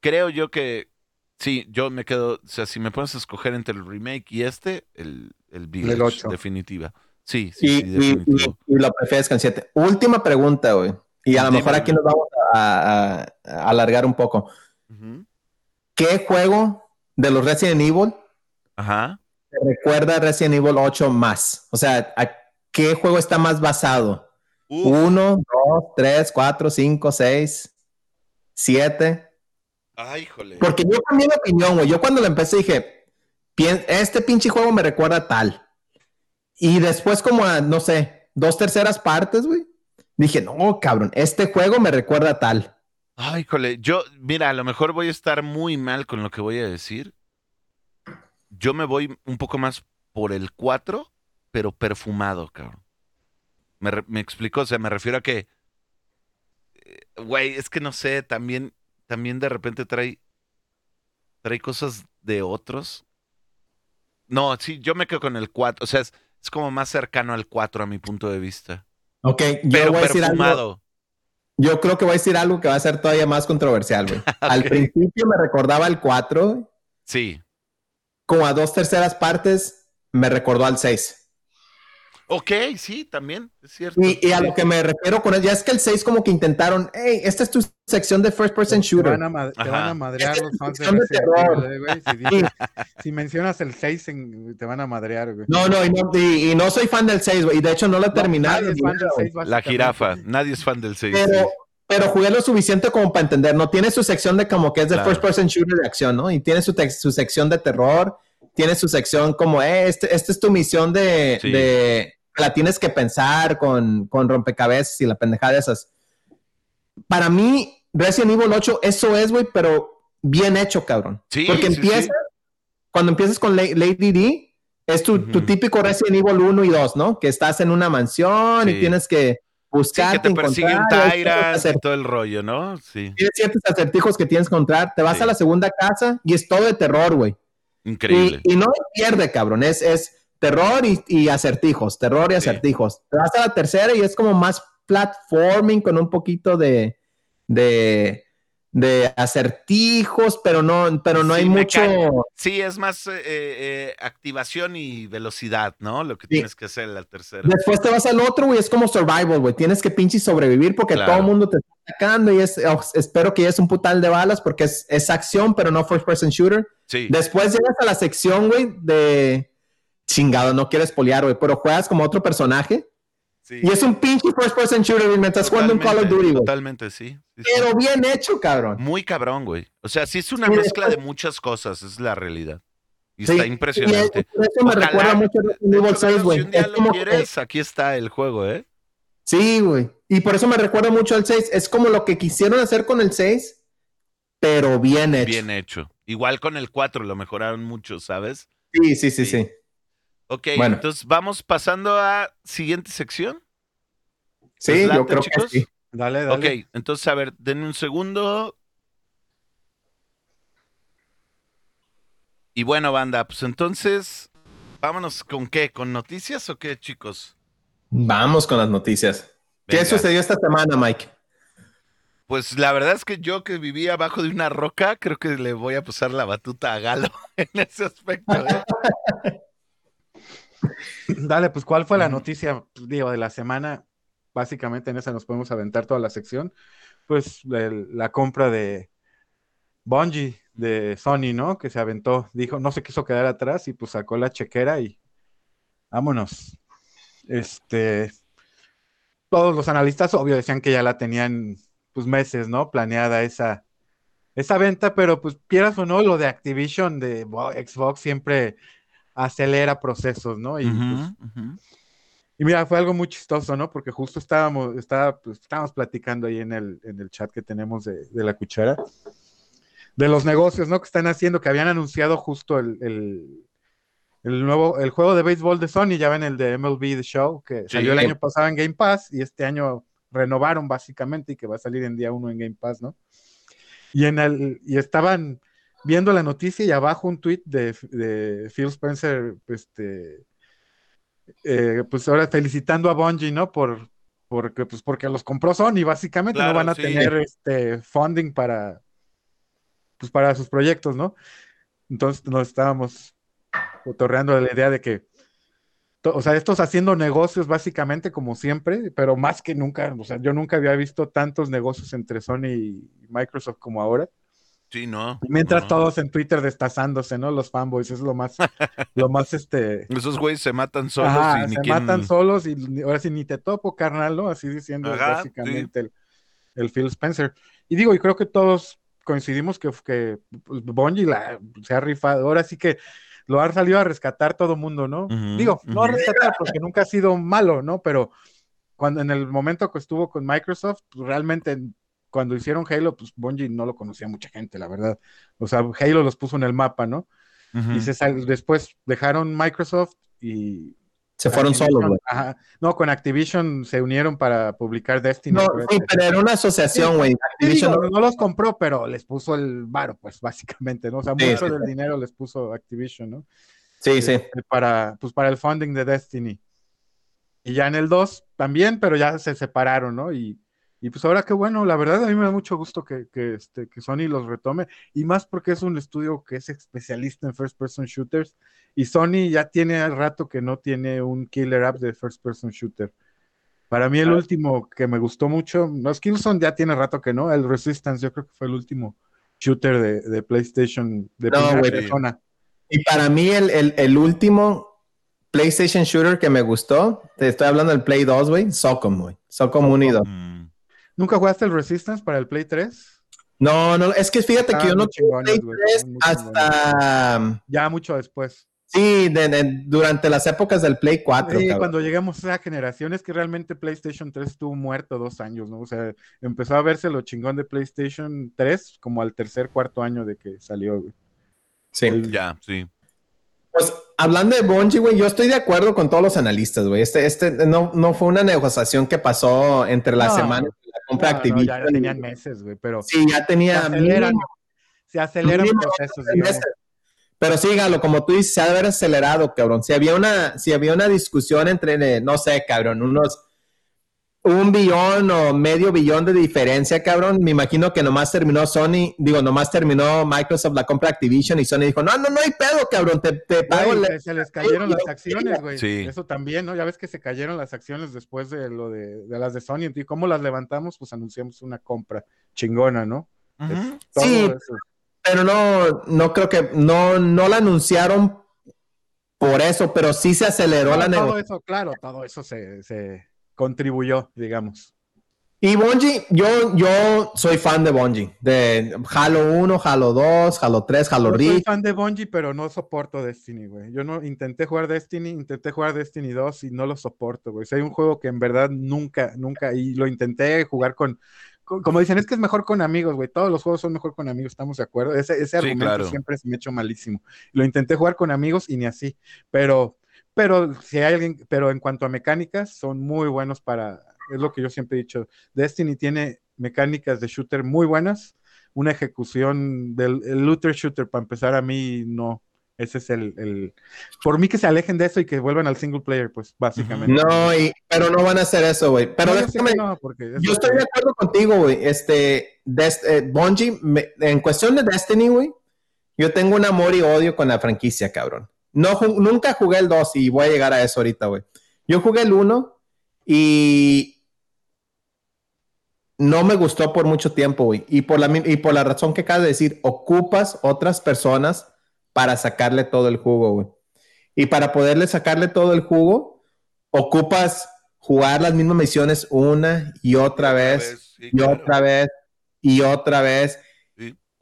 creo yo que sí, yo me quedo. O sea, si me pones a escoger entre el remake y este, el, el Village, ocho. definitiva. Sí, sí, Y, sí, y- definitivo. y- y lo prefieres con 7. Última pregunta, güey. Y a lo mejor aquí nos vamos a, a- a alargar un poco. Ujú. ¿Qué juego de los Resident Evil Ajá. te recuerda a Resident Evil 8 más? O sea, ¿a qué juego está más basado? Uf, ¿Uno, dos, tres, cuatro, cinco, seis, siete? ay, híjole. Porque yo cambié de opinión, güey. Yo cuando lo empecé dije, "Pien- este pinche juego me recuerda a tal. Y después como a, no sé, dos terceras partes, güey. Dije, no, cabrón, este juego me recuerda a tal. Ay, híjole. Yo, mira, a lo mejor voy a estar muy mal con lo que voy a decir. Yo me voy un poco más por el 4, pero perfumado, cabrón. Me, me explico, o sea, me refiero a que, eh, güey, es que no sé, también, también de repente trae, trae cosas de otros. No, sí, yo me quedo con el 4, o sea, es, es como más cercano al 4 a mi punto de vista. Ok, yo Pero voy a decir algo. Yo creo que voy a decir algo que va a ser todavía más controversial, güey. Al principio me recordaba al 4, güey. Sí. como a dos terceras partes me recordó al 6. Ok, sí, también, es cierto. Y, y a lo que me refiero con él, ya es que el 6 como que intentaron, hey, esta es tu sección de first person Te shooter. van a, ma- te van a madrear los fans de terror. Evil, eh, güey. Si, dices- si mencionas el 6, en- te van a madrear, güey. No, no y, no, y- y no soy fan del 6, güey. Y de hecho no lo he No, terminado. nadie es ni fan nada, del güey. 6, La jirafa, nadie es fan del 6. Pero, pero jugué lo suficiente como para entender. No tiene su sección de como que es de Claro. first person shooter de acción, ¿no? Y tiene su, sección de terror. Tiene su sección como, eh, este, esta es tu misión de, Sí. de- la tienes que pensar con, con rompecabezas y la pendejada de esas. Para mí, Resident Evil 8, eso es, güey, pero bien hecho, cabrón. Sí, Porque sí, empiezas, sí. cuando empiezas con La- Lady D, es tu, tu Ujú. típico Resident Evil 1 y 2, ¿no? Que estás en una mansión y tienes que buscar. que te persigue un Tyrant y todo el rollo, ¿no? Sí, Tienes ciertos acertijos que tienes que encontrar. Te vas a la segunda casa y es todo de terror, güey. increíble. Y, y no pierde, cabrón. Es, es terror y, y acertijos, terror y Sí. acertijos. Te vas a la tercera y es como más platforming con un poquito de, de, de acertijos, pero no, pero no Sí, hay mucho. Sí, es más eh, eh, activación y velocidad, ¿no? Lo que Sí. tienes que hacer en la tercera. Después te vas al otro, güey, es como survival, güey. Tienes que pinche sobrevivir porque Claro. todo el mundo te está atacando y es, oh, espero que ya es un putal de balas porque es, es acción, pero no first person shooter. Sí. Después llegas a la sección, güey, de chingado, no quieres poliar, güey, pero juegas como otro personaje sí. y es un pinche first person shooter mientras jugando un Call of Duty, güey. Totalmente, sí. Sí, sí. Pero bien hecho, cabrón. Muy cabrón, güey. O sea, sí es una mezcla de muchas cosas, es la realidad. Y está y impresionante. por eso me Ojalá, recuerda mucho a Resident de Evil hecho, 6, Galo, güey. Si un día Es lo como quieres, aquí está el juego, ¿eh? Sí, güey. Y por eso me recuerda mucho al 6. Es como lo que quisieron hacer con el 6, pero bien hecho. Bien hecho. Igual con el 4 lo mejoraron mucho, ¿sabes? Sí, sí, sí, Sí. sí. Ok, Bueno. entonces vamos pasando a siguiente sección. Sí, ¿Les yo creo chicos? que sí. Dale, dale. Ok, entonces a ver, denme un segundo. Y bueno, banda, pues entonces, vámonos con qué, con noticias o qué, chicos? Vamos con las noticias. ¿Qué sucedió esta semana, Mike? Pues la verdad es que yo que vivía abajo de una roca, creo que le voy a pasar la batuta a Galo en ese aspecto. ¿eh? Dale, pues, ¿cuál fue la noticia, pues, digo, de la semana? Básicamente en esa nos podemos aventar toda la sección. Pues el- la compra de Bungie de Sony, ¿no? Que se aventó, dijo, no se quiso quedar atrás y pues sacó la chequera y vámonos. Este, todos los analistas, obvio, decían que ya la tenían, pues, meses, ¿no? Planeada esa, esa venta, pero pues, quieras o no, lo de Activision, de Bo- Xbox, siempre acelera procesos, ¿no? Y pues, y mira, fue algo muy chistoso, ¿no? Porque justo estábamos, estaba, pues, estábamos platicando ahí en el, en el chat que tenemos de, de la cuchara, de los negocios, ¿no? Que están haciendo, que habían anunciado justo el, el, el nuevo, el juego de béisbol de Sony, ya ven el de MLB The Show, que Sí. salió el año pasado en Game Pass y este año renovaron básicamente y que va a salir en día uno en Game Pass, ¿no? Y en el, y estaban viendo la noticia y abajo un tweet de, de Phil Spencer, este, eh, pues ahora felicitando a Bungie, ¿no? Por, porque, pues porque los compró Sony, básicamente, Claro, no van a sí. tener este funding para, pues para sus proyectos, ¿no? Entonces nos estábamos cotorreando la idea de que, o sea, estos haciendo negocios básicamente como siempre, pero más que nunca, o sea, yo nunca había visto tantos negocios entre Sony y Microsoft como ahora. Sí, no. Mientras no. todos en Twitter destazándose, ¿no? Los fanboys, es lo más, lo más este. Esos güeyes se matan solos Ajá, y ni se quién- matan solos y ahora sí ni te topo, carnal, ¿no? Así diciendo Ajá, básicamente el, el Phil Spencer. Y digo, y creo que todos coincidimos que, que pues, Bungie la, se ha rifado, ahora sí que lo ha salido a rescatar todo mundo, ¿no? Digo, no a rescatar porque nunca ha sido malo, ¿no? Pero cuando en el momento que estuvo con Microsoft, pues, realmente cuando hicieron Halo, pues Bungie no lo conocía mucha gente, la verdad. O sea, Halo los puso en el mapa, ¿no? Y se sal- después dejaron Microsoft y Se fueron solos, güey. ajá. No, con Activision se unieron para publicar Destiny. No, sí, pero era una asociación, güey. Sí, no- no los compró, pero les puso el varo, pues básicamente, ¿no? O sea, Sí, mucho sí. del dinero les puso Activision, ¿no? Sí, sí. Este, Para, pues para el funding de Destiny. Y ya en el 2 también, pero ya se separaron, ¿no? Y, y pues ahora qué bueno, la verdad a mí me da mucho gusto que, que, este, que Sony los retome, y más porque es un estudio que es especialista en first person shooters, y Sony ya tiene rato que no tiene un killer app de first person shooter. Para mí el último que me gustó mucho, no, Skillzone ya tiene rato que no, el Resistance yo creo que fue el último shooter de, de PlayStation de No, primera güey. persona. Y para mí el, el, el último PlayStation Shooter que me gustó, te estoy hablando del Play 2, güey, Socom, güey. Socom Unido. Mm. ¿Nunca jugaste el Resistance para el Play 3? No, no, es que fíjate que yo no tuve chingones, Play güey, 3 estaban muy hasta, Ya mucho después. sí, de- de- durante las épocas del Play 4. Sí, cabrón. cuando llegamos a esa generación es que realmente PlayStation 3 estuvo muerto dos años, ¿no? O sea, empezó a verse lo chingón de PlayStation 3 como al tercer, cuarto año de que salió, güey. Sí. El- Ya, sí. Pues hablando de Bungie, güey, yo estoy de acuerdo con todos los analistas, güey. Este, este no, no fue una negociación que pasó entre las No. la compra No, ya, tenían meses, güey, pero Sí, ya se tenía aceleran, mínimo se aceleran mínimo procesos, meses. Pero sí, Galo, como tú dices, se ha de haber acelerado, cabrón. Si había una, si había una discusión entre, no sé, cabrón, unos un billón o medio billón de diferencia, cabrón. Me imagino que nomás terminó Sony, digo, nomás terminó Microsoft la compra Activision y Sony dijo, no, no, no hay pedo, cabrón, te, te pago. Güey, se les cayeron las acciones, güey. Sí. Eso también, ¿no? Ya ves que se cayeron las acciones después de lo de, de las de Sony. ¿Y cómo las levantamos? Pues anunciamos una compra chingona, ¿no? Sí, pero no, no creo que, no, no la anunciaron por eso, pero sí se aceleró la negociación. Todo eso, claro, todo eso se, se contribuyó, digamos. Y Bungie, yo, yo soy fan de Bungie, de Halo 1, Halo 2, Halo 3, Halo Reach. Soy fan de Bungie, pero no soporto Destiny, güey. Yo no intenté jugar Destiny, intenté jugar Destiny 2 y no lo soporto, güey. O hay un juego que en verdad nunca, nunca, y lo intenté jugar con, como dicen, es que es mejor con amigos, güey. Todos los juegos son mejor con amigos, estamos de acuerdo. Ese, ese argumento siempre se me ha hecho malísimo. Lo intenté jugar con amigos y ni así, pero pero si hay alguien, pero en cuanto a mecánicas, son muy buenos para, es lo que yo siempre he dicho, Destiny tiene mecánicas de shooter muy buenas, una ejecución del looter shooter, para empezar a mí, no, ese es el, el, Por mí que se alejen de eso y que vuelvan al single player, pues básicamente. No, y, pero no van a hacer eso, güey. Pero no, porque yo estoy de acuerdo contigo, güey. Este, eh, Bungie, en cuestión de Destiny, güey, yo tengo un amor y odio con la franquicia, cabrón. No, nunca jugué el 2 y voy a llegar a eso ahorita, güey. Yo jugué el 1 y no me gustó por mucho tiempo, güey. Y por la, y por la razón que acabas de decir, ocupas otras personas para sacarle todo el jugo, güey. Y para poderle sacarle todo el jugo, ocupas jugar las mismas misiones una y otra, vez, y otra vez y otra vez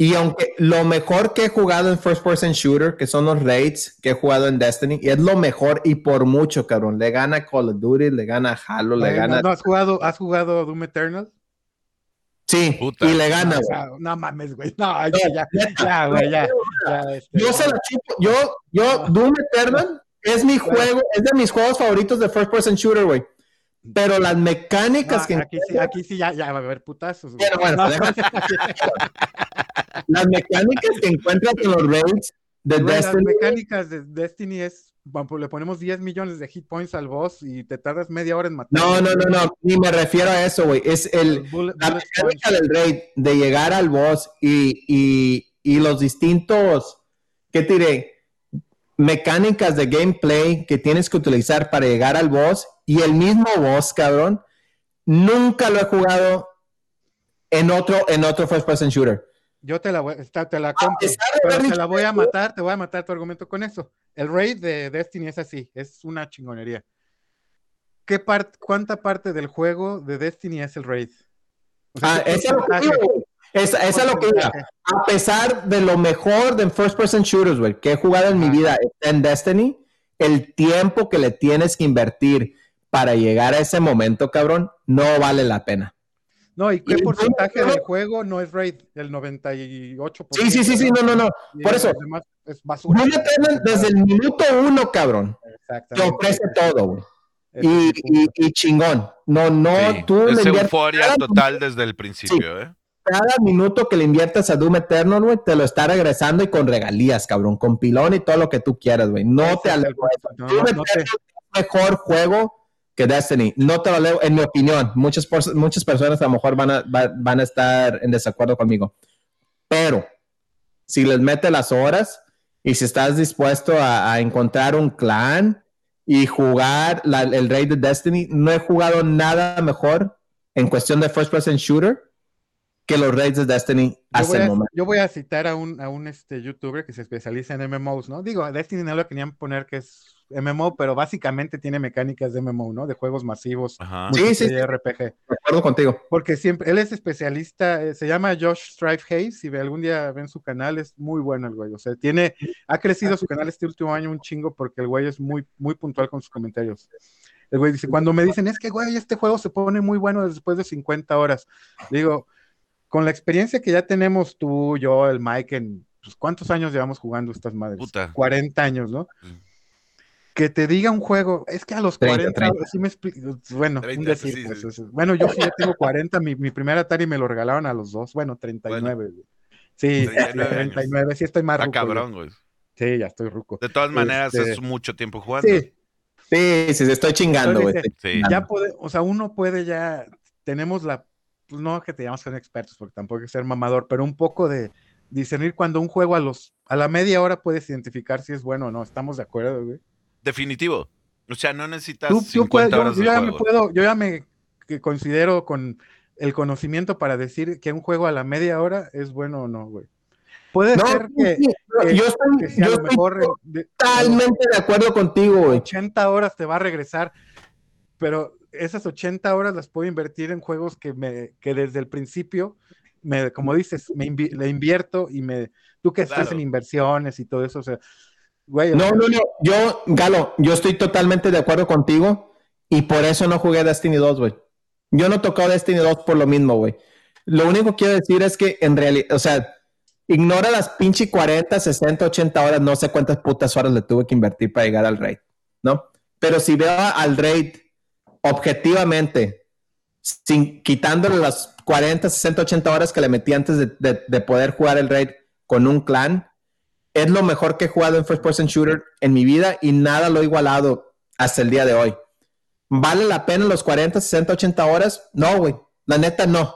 y aunque lo mejor que he jugado en First Person Shooter, que son los raids que he jugado en Destiny, y es lo mejor y por mucho, cabrón. Le gana Call of Duty, le gana Halo, le gana. ¿No has jugado, has jugado Doom Eternal? Sí, y le gana, güey. No, mames, güey. No, ya, ya, güey, ya. Este, yo se la chupo. Yo, yo, Doom Eternal es mi juego, es de mis juegos favoritos de First Person Shooter, güey. Pero las mecánicas que. Aquí sí, aquí sí ya, ya va a haber putazos. Güey. Pero bueno, las mecánicas que encuentras en los raids de Destiny. Las mecánicas de Destiny es, le ponemos 10 millones de hit points al boss y te tardas media hora en matar. No, no, no, no, ni me refiero a eso, güey. Es el, la mecánica del raid de llegar al boss y, y, y los distintos, ¿qué te diré? Mecánicas de gameplay que tienes que utilizar para llegar al boss y el mismo boss, cabrón, nunca lo he jugado en otro, en otro first person shooter. Yo te la voy, te la compro, pero te la voy a matar, te voy a matar tu argumento con eso. El raid de Destiny es así, es una chingonería. ¿Qué parte, cuánta parte del juego de Destiny es el raid? ah, esa es lo que digo. A pesar de lo mejor de first person shooters, güey, que he jugado en mi vida en Destiny, el tiempo que le tienes que invertir para llegar a ese momento, cabrón, no vale la pena. No, ¿y qué porcentaje del juego no es raid? El 98%. Sí, sí, sí, sí, no, no, no. Por eso. Es basura. desde el minuto uno, cabrón. Te ofrece todo, güey. Y, y, chingón. No, no, tú es euforia total desde el principio, ¿eh? Cada minuto que le inviertas a Doom Eternal, güey, te lo está regresando y con regalías, cabrón, con pilón y todo lo que tú quieras, güey. No te alejo. Doom Eternal es el mejor juego que Destiny. No te lo leo, en mi opinión. Muchas, muchas personas a lo mejor van a, van a estar en desacuerdo conmigo. Pero si les mete las horas y si estás dispuesto a, encontrar un clan y jugar el rey de Destiny, no he jugado nada mejor en cuestión de first person shooter que los raids de Destiny hace el momento. Yo voy a citar a un, a un este, youtuber que se especializa en MMOs, ¿no? Digo, Destiny no lo querían poner que es MMO, pero básicamente tiene mecánicas de MMO, ¿no? De juegos masivos. Sí, sí, de RPG. De acuerdo contigo. Porque siempre, él es especialista, eh, se llama Josh Strive Hayes, si algún día ven su canal, es muy bueno el güey. O sea, tiene, ha crecido su canal este último año un chingo porque el güey es muy, muy puntual con sus comentarios. El güey dice, cuando me dicen, es que, güey, este juego se pone muy bueno después de 50 horas. Digo, con la experiencia que ya tenemos tú, yo, el Mike, en, pues, ¿cuántos años llevamos jugando estas madres? 40 años, ¿no? Que te diga un juego, es que a los 40, me explico, bueno, un decir, pues, bueno, yo sí ya tengo 40, mi, mi primer Atari me lo regalaron a los dos, bueno, 39. Sí, 39, sí estoy más ruco. cabrón, güey. Sí, ya estoy ruco. De todas maneras, este, es mucho tiempo jugando. Sí. Sí, sí, sí, estoy chingando, güey. Sí. Ya puede, o sea, uno puede ya, tenemos la, pues no que te llamas ser expertos, porque tampoco hay que ser mamador, pero un poco de discernir cuando un juego a los, a la media hora puedes identificar si es bueno o no. Estamos de acuerdo, güey. Definitivo. O sea, no necesitas Tú, tú 50 puedes, yo, horas yo de ya me puedo, yo ya me que considero con el conocimiento para decir que un juego a la media hora es bueno o no, güey. Puede No, ser que, sí, que- yo estoy, que si a yo lo estoy mejor en- de- totalmente de acuerdo contigo, güey. 80 horas te va a regresar, pero esas 80 horas las puedo invertir en juegos que, me, que desde el principio, me, como dices, me invi- le invierto y me, tú que estás en inversiones y todo eso, o sea, güey, No, no, no. Yo, Galo, yo estoy totalmente de acuerdo contigo y por eso no jugué Destiny 2, güey. Yo no tocó Destiny 2 por lo mismo, güey. Lo único que quiero decir es que en realidad, o sea, ignora las pinche 40, 60, 80 horas, no sé cuántas putas horas le tuve que invertir para llegar al raid, ¿no? Pero si veo al raid objetivamente, sin quitándole las 40, 60, 80 horas que le metí antes de, de- de poder jugar el raid con un clan, es lo mejor que he jugado en first person shooter en mi vida y nada lo he igualado hasta el día de hoy. ¿Vale la pena los 40, 60, 80 horas? No, güey. La neta no.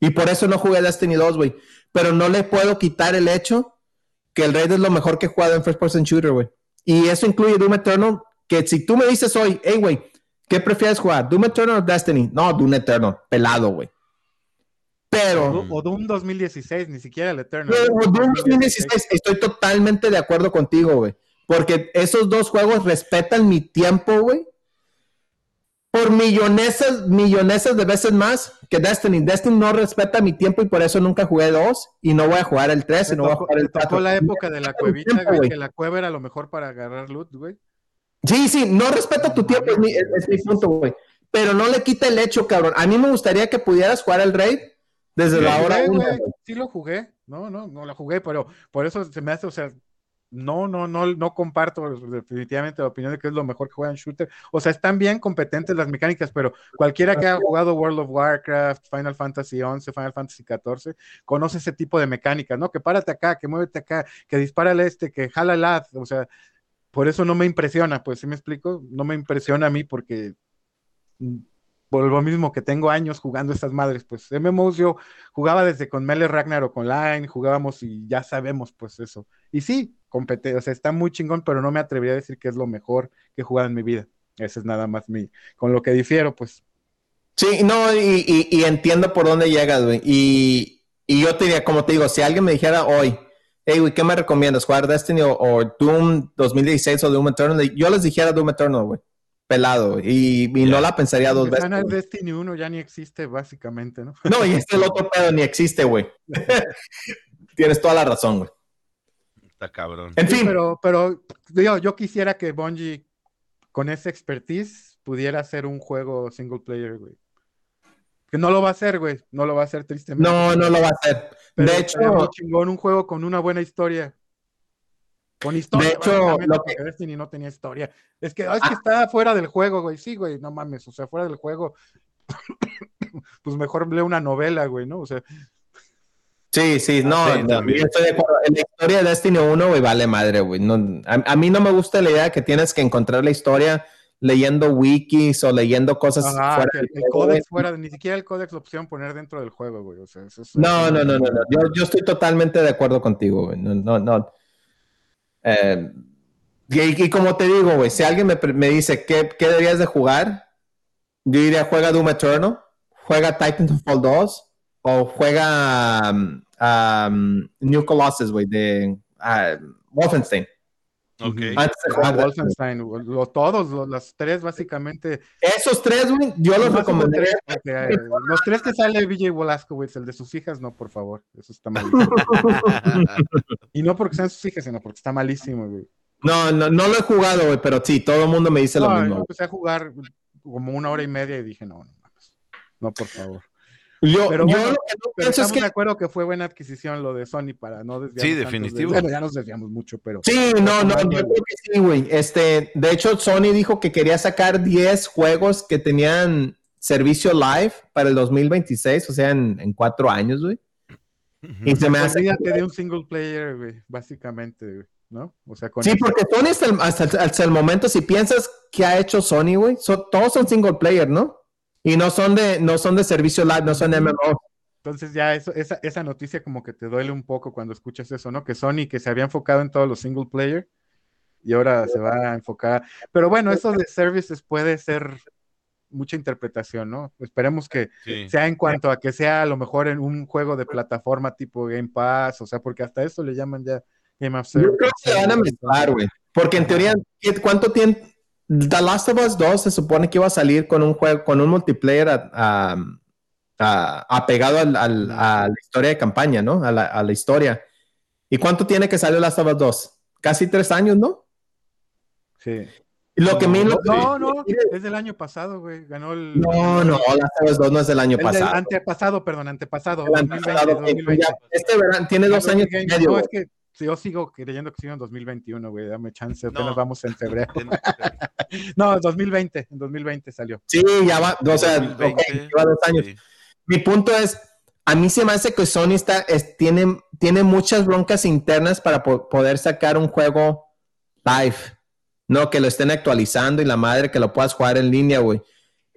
Y por eso no jugué Destiny 2, güey. Pero no le puedo quitar el hecho que el Raid es lo mejor que he jugado en first person shooter, güey. Y eso incluye Doom Eternal, que si tú me dices hoy, hey, güey, ¿qué prefieres jugar? ¿Doom Eternal o Destiny? No, Doom Eternal, pelado, güey. Pero... o Doom 2016, ni siquiera el Eternal. Pero Doom 2016, estoy totalmente de acuerdo contigo, güey. Porque esos dos juegos respetan mi tiempo, güey. Por millonesas, millonesas de veces más que Destiny. Destiny no respeta mi tiempo y por eso nunca jugué dos. Y no voy a jugar el 3 y no voy a tocó, jugar el tocó 4. la época de la cuevita, tiempo, güey, güey. que la cueva era lo mejor para agarrar loot, güey. Sí, sí, no respeta tu tiempo, es mi, es mi punto, güey. Pero no le quita el hecho, cabrón. A mí me gustaría que pudieras jugar el Raid desde la hora jugué, güey. Sí lo jugué. No, no, no lo jugué, pero por eso se me hace, o sea, no, no, no, no comparto definitivamente la opinión de que es lo mejor que juegan shooter. O sea, están bien competentes las mecánicas, pero cualquiera que haya jugado World of Warcraft, Final Fantasy XI, Final Fantasy XIV, conoce ese tipo de mecánicas, ¿no? Que párate acá, que muévete acá, que dispara al este, que jala el ad, o sea, por eso no me impresiona, pues, ¿sí me explico? No me impresiona a mí porque por lo mismo que tengo años jugando estas madres, pues MMOs yo jugaba desde con Melee Ragnarok Online, jugábamos y ya sabemos pues eso. Y sí, compete, o sea, está muy chingón, pero no me atrevería a decir que es lo mejor que he jugado en mi vida. Ese es nada más mi, con lo que difiero, pues. Sí, no, y, entiendo por dónde llegas, güey. Y, y yo te diría, como te digo, si alguien me dijera hoy, hey, güey, ¿qué me recomiendas? ¿Jugar Destiny o, o Doom 2016 o Doom Eternal? Yo les dijera Doom Eternal, güey. Pelado. Y, no la pensaría dos veces. Güey. Destiny 1 ya ni existe, básicamente, ¿no? No, y este el otro pedo ni existe, güey. Tienes toda la razón, güey. Está cabrón. En Sí, fin, pero, pero yo, yo quisiera que Bungie, con esa expertise, pudiera hacer un juego single player, güey. Que no lo va a hacer, güey. No lo va a hacer tristemente. no, no lo va a hacer. Pero de hecho, chingón un juego con una buena historia. Con historia. De hecho, lo que- Destiny no tenía historia. Es que, ah, es que está fuera del juego, güey. Sí, güey, no mames. O sea, fuera del juego. pues mejor lee una novela, güey, ¿no? O sea, sí, sí, no, Sí, no, yo estoy de acuerdo. En la historia de Destiny 1, güey, vale madre, güey. No, a, a mí no me gusta la idea que tienes que encontrar la historia leyendo wikis o leyendo cosas ajá, fuera que del el, juego, códex fuera, de- ni siquiera el códex lo pusieron poner dentro del juego, güey. O sea, eso es- No, no, no, no, no. Yo, yo estoy totalmente de acuerdo contigo, güey. No, no, no. Eh, y, como te digo, güey, si alguien me, me dice ¿qué, qué deberías de jugar, yo diría juega Doom Eternal, juega Titanfall 2 o juega um, um, New Colossus, güey, de uh, Wolfenstein. Ok. Antes de jugar Wolfenstein, lo- todos, lo- las tres básicamente. Esos tres, güey, yo los recomendaría. tres, eh, los tres que sale VJ Wolfowitz, el de sus hijas, no, por favor. Eso está malísimo. y no porque sean sus hijas, sino porque está malísimo, güey. No, no, no lo he jugado, güey, pero sí, todo el mundo me dice lo mismo. yo empecé a jugar como una hora y media y dije, no, no. No, por favor. Yo, Pero yo bueno, lo que no Pero pienso es que de acuerdo que fue buena adquisición lo de Sony para no desviarnos. Sí, de- definitivo. bueno, ya nos desviamos mucho, pero. Sí, no, no, yo creo que sí, güey. Este, de hecho, Sony dijo que quería sacar 10 juegos que tenían servicio live para el 2026, o sea, en, en cuatro años, güey. Y se me hace. Olvídate de un single player, güey, básicamente, güey. ¿no? O sea, con Sí, porque Sony hasta el, hasta, el- hasta el momento, si piensas que ha hecho Sony, güey, son- todos son single player, ¿no? Y no son de, no son de servicio live, no son MMO. Entonces ya eso, esa, esa noticia como que te duele un poco cuando escuchas eso, ¿no? Que Sony que se había enfocado en todos los single player y ahora se va a enfocar. Pero bueno, eso de services puede ser mucha interpretación, ¿no? Esperemos que Sí. sea en cuanto a que sea a lo mejor en un juego de plataforma tipo Game Pass, o sea, porque hasta eso le llaman ya Game of Yo Service. creo que se van a güey. Porque en teoría, ¿qué- ¿cuánto tiempo? The Last of Us 2 se supone que iba a salir con un juego, con un multiplayer a- a- a- apegado al- al- a la historia de campaña, ¿no? A la, a la historia. ¿Y cuánto tiene que salir Last of Us 2? Casi tres años, ¿no? Sí. Lo que me... no, no, no, es del año pasado, güey. Ganó el. No, no, Last of Us 2 no es del año del pasado. antepasado, perdón, antepasado. El 2020, antepasado, 2020. ya, Este verano tiene dos años y medio. No, es que yo sigo creyendo que sigue en 2021, güey. Dame chance, apenas No. vamos en febrero. En- No, 2020, en 2020 salió. Sí, ya va, o sea, 2020, ok, lleva dos años. sí. Mi punto es, a mí se me hace que Sony está, es- tiene, tiene muchas broncas internas para po- poder sacar un juego live, no que lo estén actualizando y la madre que lo puedas jugar en línea, güey.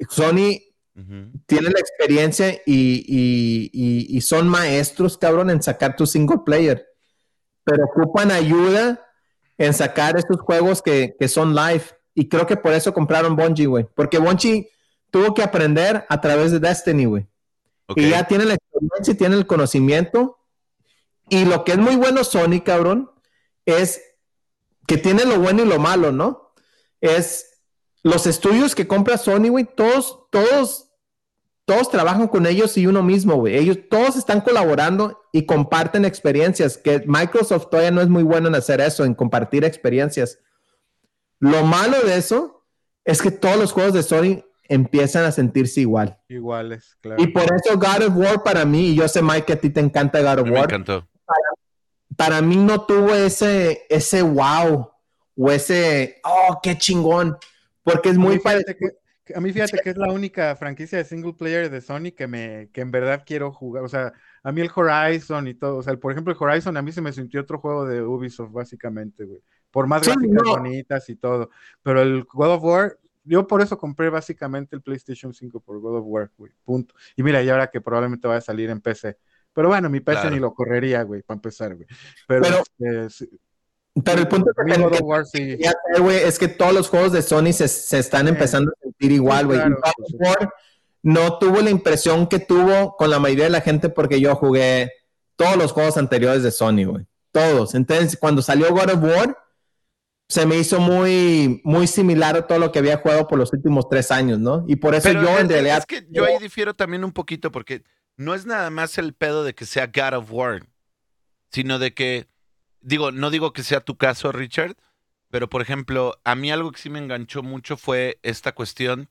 Sony Ujú. tiene la experiencia y, y- y- y son maestros, cabrón, en sacar tu single player, pero ocupan ayuda en sacar estos juegos que, que son live. Y creo que por eso compraron Bungie, güey. Porque Bungie tuvo que aprender a través de Destiny, güey. Y ya tiene la experiencia y tiene el conocimiento. Y lo que es muy bueno Sony, cabrón, es que tiene lo bueno y lo malo, ¿no? Es los estudios que compra Sony, güey, todos, todos, todos trabajan con ellos y uno mismo, güey. Ellos todos están colaborando y comparten experiencias, que Microsoft todavía no es muy bueno en hacer eso, en compartir experiencias. Lo malo de eso es que todos los juegos de Sony empiezan a sentirse igual. Iguales, claro. Y por eso God of War para mí, y yo sé Mike que a ti te encanta God of mí me War, encantó. para mí no tuvo ese, ese wow o ese, oh, qué chingón, porque es mí muy fíjate parecido. que- a mí fíjate que es la única franquicia de single player de Sony que me que en verdad quiero jugar. O sea, a mí el Horizon y todo. O sea, por ejemplo, el Horizon a mí se me sintió otro juego de Ubisoft, básicamente, güey. Por más Sí, gráficas no. bonitas y todo. Pero el God of War, yo por eso compré básicamente el PlayStation 5 por God of War, güey. Punto. Y mira, y ahora que probablemente vaya a salir en PC. Pero bueno, mi PC Claro. ni lo correría, güey, para empezar, güey. Pero, Pero- este, sí, Pero el punto que, War sí. es que todos los juegos de Sony se, se están empezando a sentir igual, güey. claro, Y God of War no tuvo la impresión que tuvo con la mayoría de la gente porque yo jugué todos los juegos anteriores de Sony, güey. Todos. Entonces, cuando salió God of War, se me hizo muy, muy similar a todo lo que había jugado por los últimos tres años, ¿no? Y por eso Pero yo en realidad... es que yo ahí difiero también un poquito porque no es nada más el pedo de que sea God of War, sino de que, digo, no digo que sea tu caso, Richard, pero por ejemplo, a mí algo que sí me enganchó mucho fue esta cuestión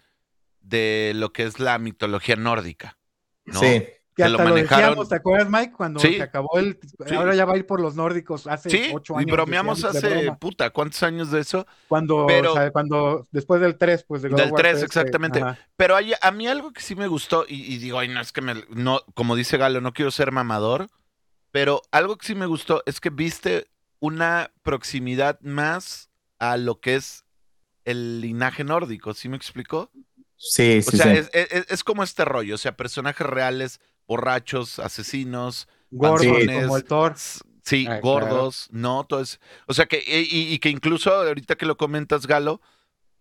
de lo que es la mitología nórdica. ¿no? Sí. Que lo hasta lo, manejaron. decíamos, ¿te acuerdas, Mike? Cuando Sí. se acabó el. Sí. Ahora ya va a ir por los nórdicos hace Sí, ocho y años. bromeamos decíamos de hace, broma. puta, ¿cuántos años de eso? Cuando, pero- o sea, cuando, después del 3, pues de Del of War 3, 3, que- exactamente. ajá. Pero hay- a mí algo que sí me gustó, y, y digo, ay, no, es que me, no, como dice Galo, no quiero ser mamador, pero algo que sí me gustó es que viste una proximidad más a lo que es el linaje nórdico, ¿sí me explicó? Sí, O sí, sea, sí. Es, es- es como este rollo, o sea, personajes reales, borrachos, asesinos, Gordos, panzones, como el Thor. s- sí, Ah, gordos, ¿no? Todo es- o sea, que, y, y- y que incluso ahorita que lo comentas, Galo,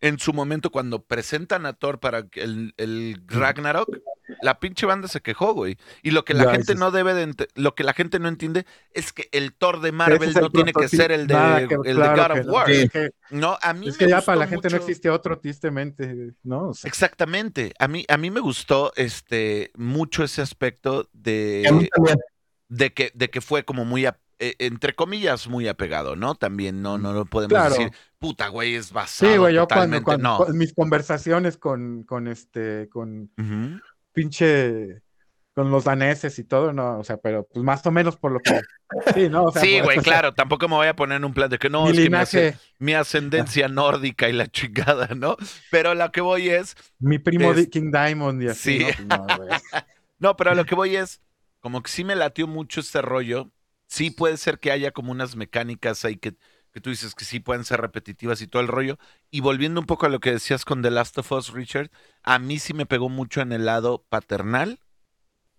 en su momento cuando presentan a Thor para el, el Ragnarok, la pinche banda se quejó, güey. Y lo que la Ya, gente no debe de lo que la gente no entiende es que el Thor de Marvel no tiene que ser el de, que- el de God of no. War. Sí. No, a mí es me que ya para la gente no existe otro, tristemente, ¿no? O sea, Exactamente. A mí, a mí me gustó este mucho ese aspecto a de, de que, de que fue como muy, ap- eh, entre comillas, muy apegado, ¿no? También no, no lo podemos Claro. decir, puta, güey, es basado sí, güey, yo cuando, totalmente. cuando- no. con mis conversaciones con, con este, con. Pinche, con los daneses y todo, no, o sea, pero pues más o menos por lo que, sí, ¿no? O sea, sí, güey, sea, claro, tampoco me voy a poner en un plan de que no, mi es que mi, linaje, mi ascendencia nórdica y la chingada, ¿no? Pero lo que voy es, mi primo es- King Diamond y así, Sí. ¿no? Pues, no, no, pero lo que voy es, como que sí me latió mucho este rollo, sí puede ser que haya como unas mecánicas ahí que, que tú dices que sí pueden ser repetitivas y todo el rollo. Y volviendo un poco a lo que decías con The Last of Us, Richard, a mí sí me pegó mucho en el lado paternal.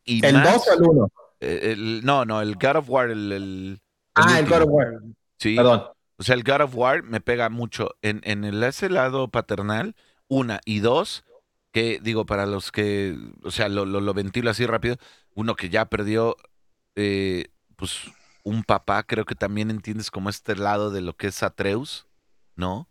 Y ¿El más- 2 o el 1? eh, el- no, no, el God of War, el, el- Ah, el. God of War. Sí, Perdón. o sea, el God of War me pega mucho en, en el, ese lado paternal, una, y dos, que digo, para los que, o sea, lo, lo, lo ventilo así rápido, uno que ya perdió, eh, pues, un papá, creo que también entiendes como este lado de lo que es Atreus, ¿no?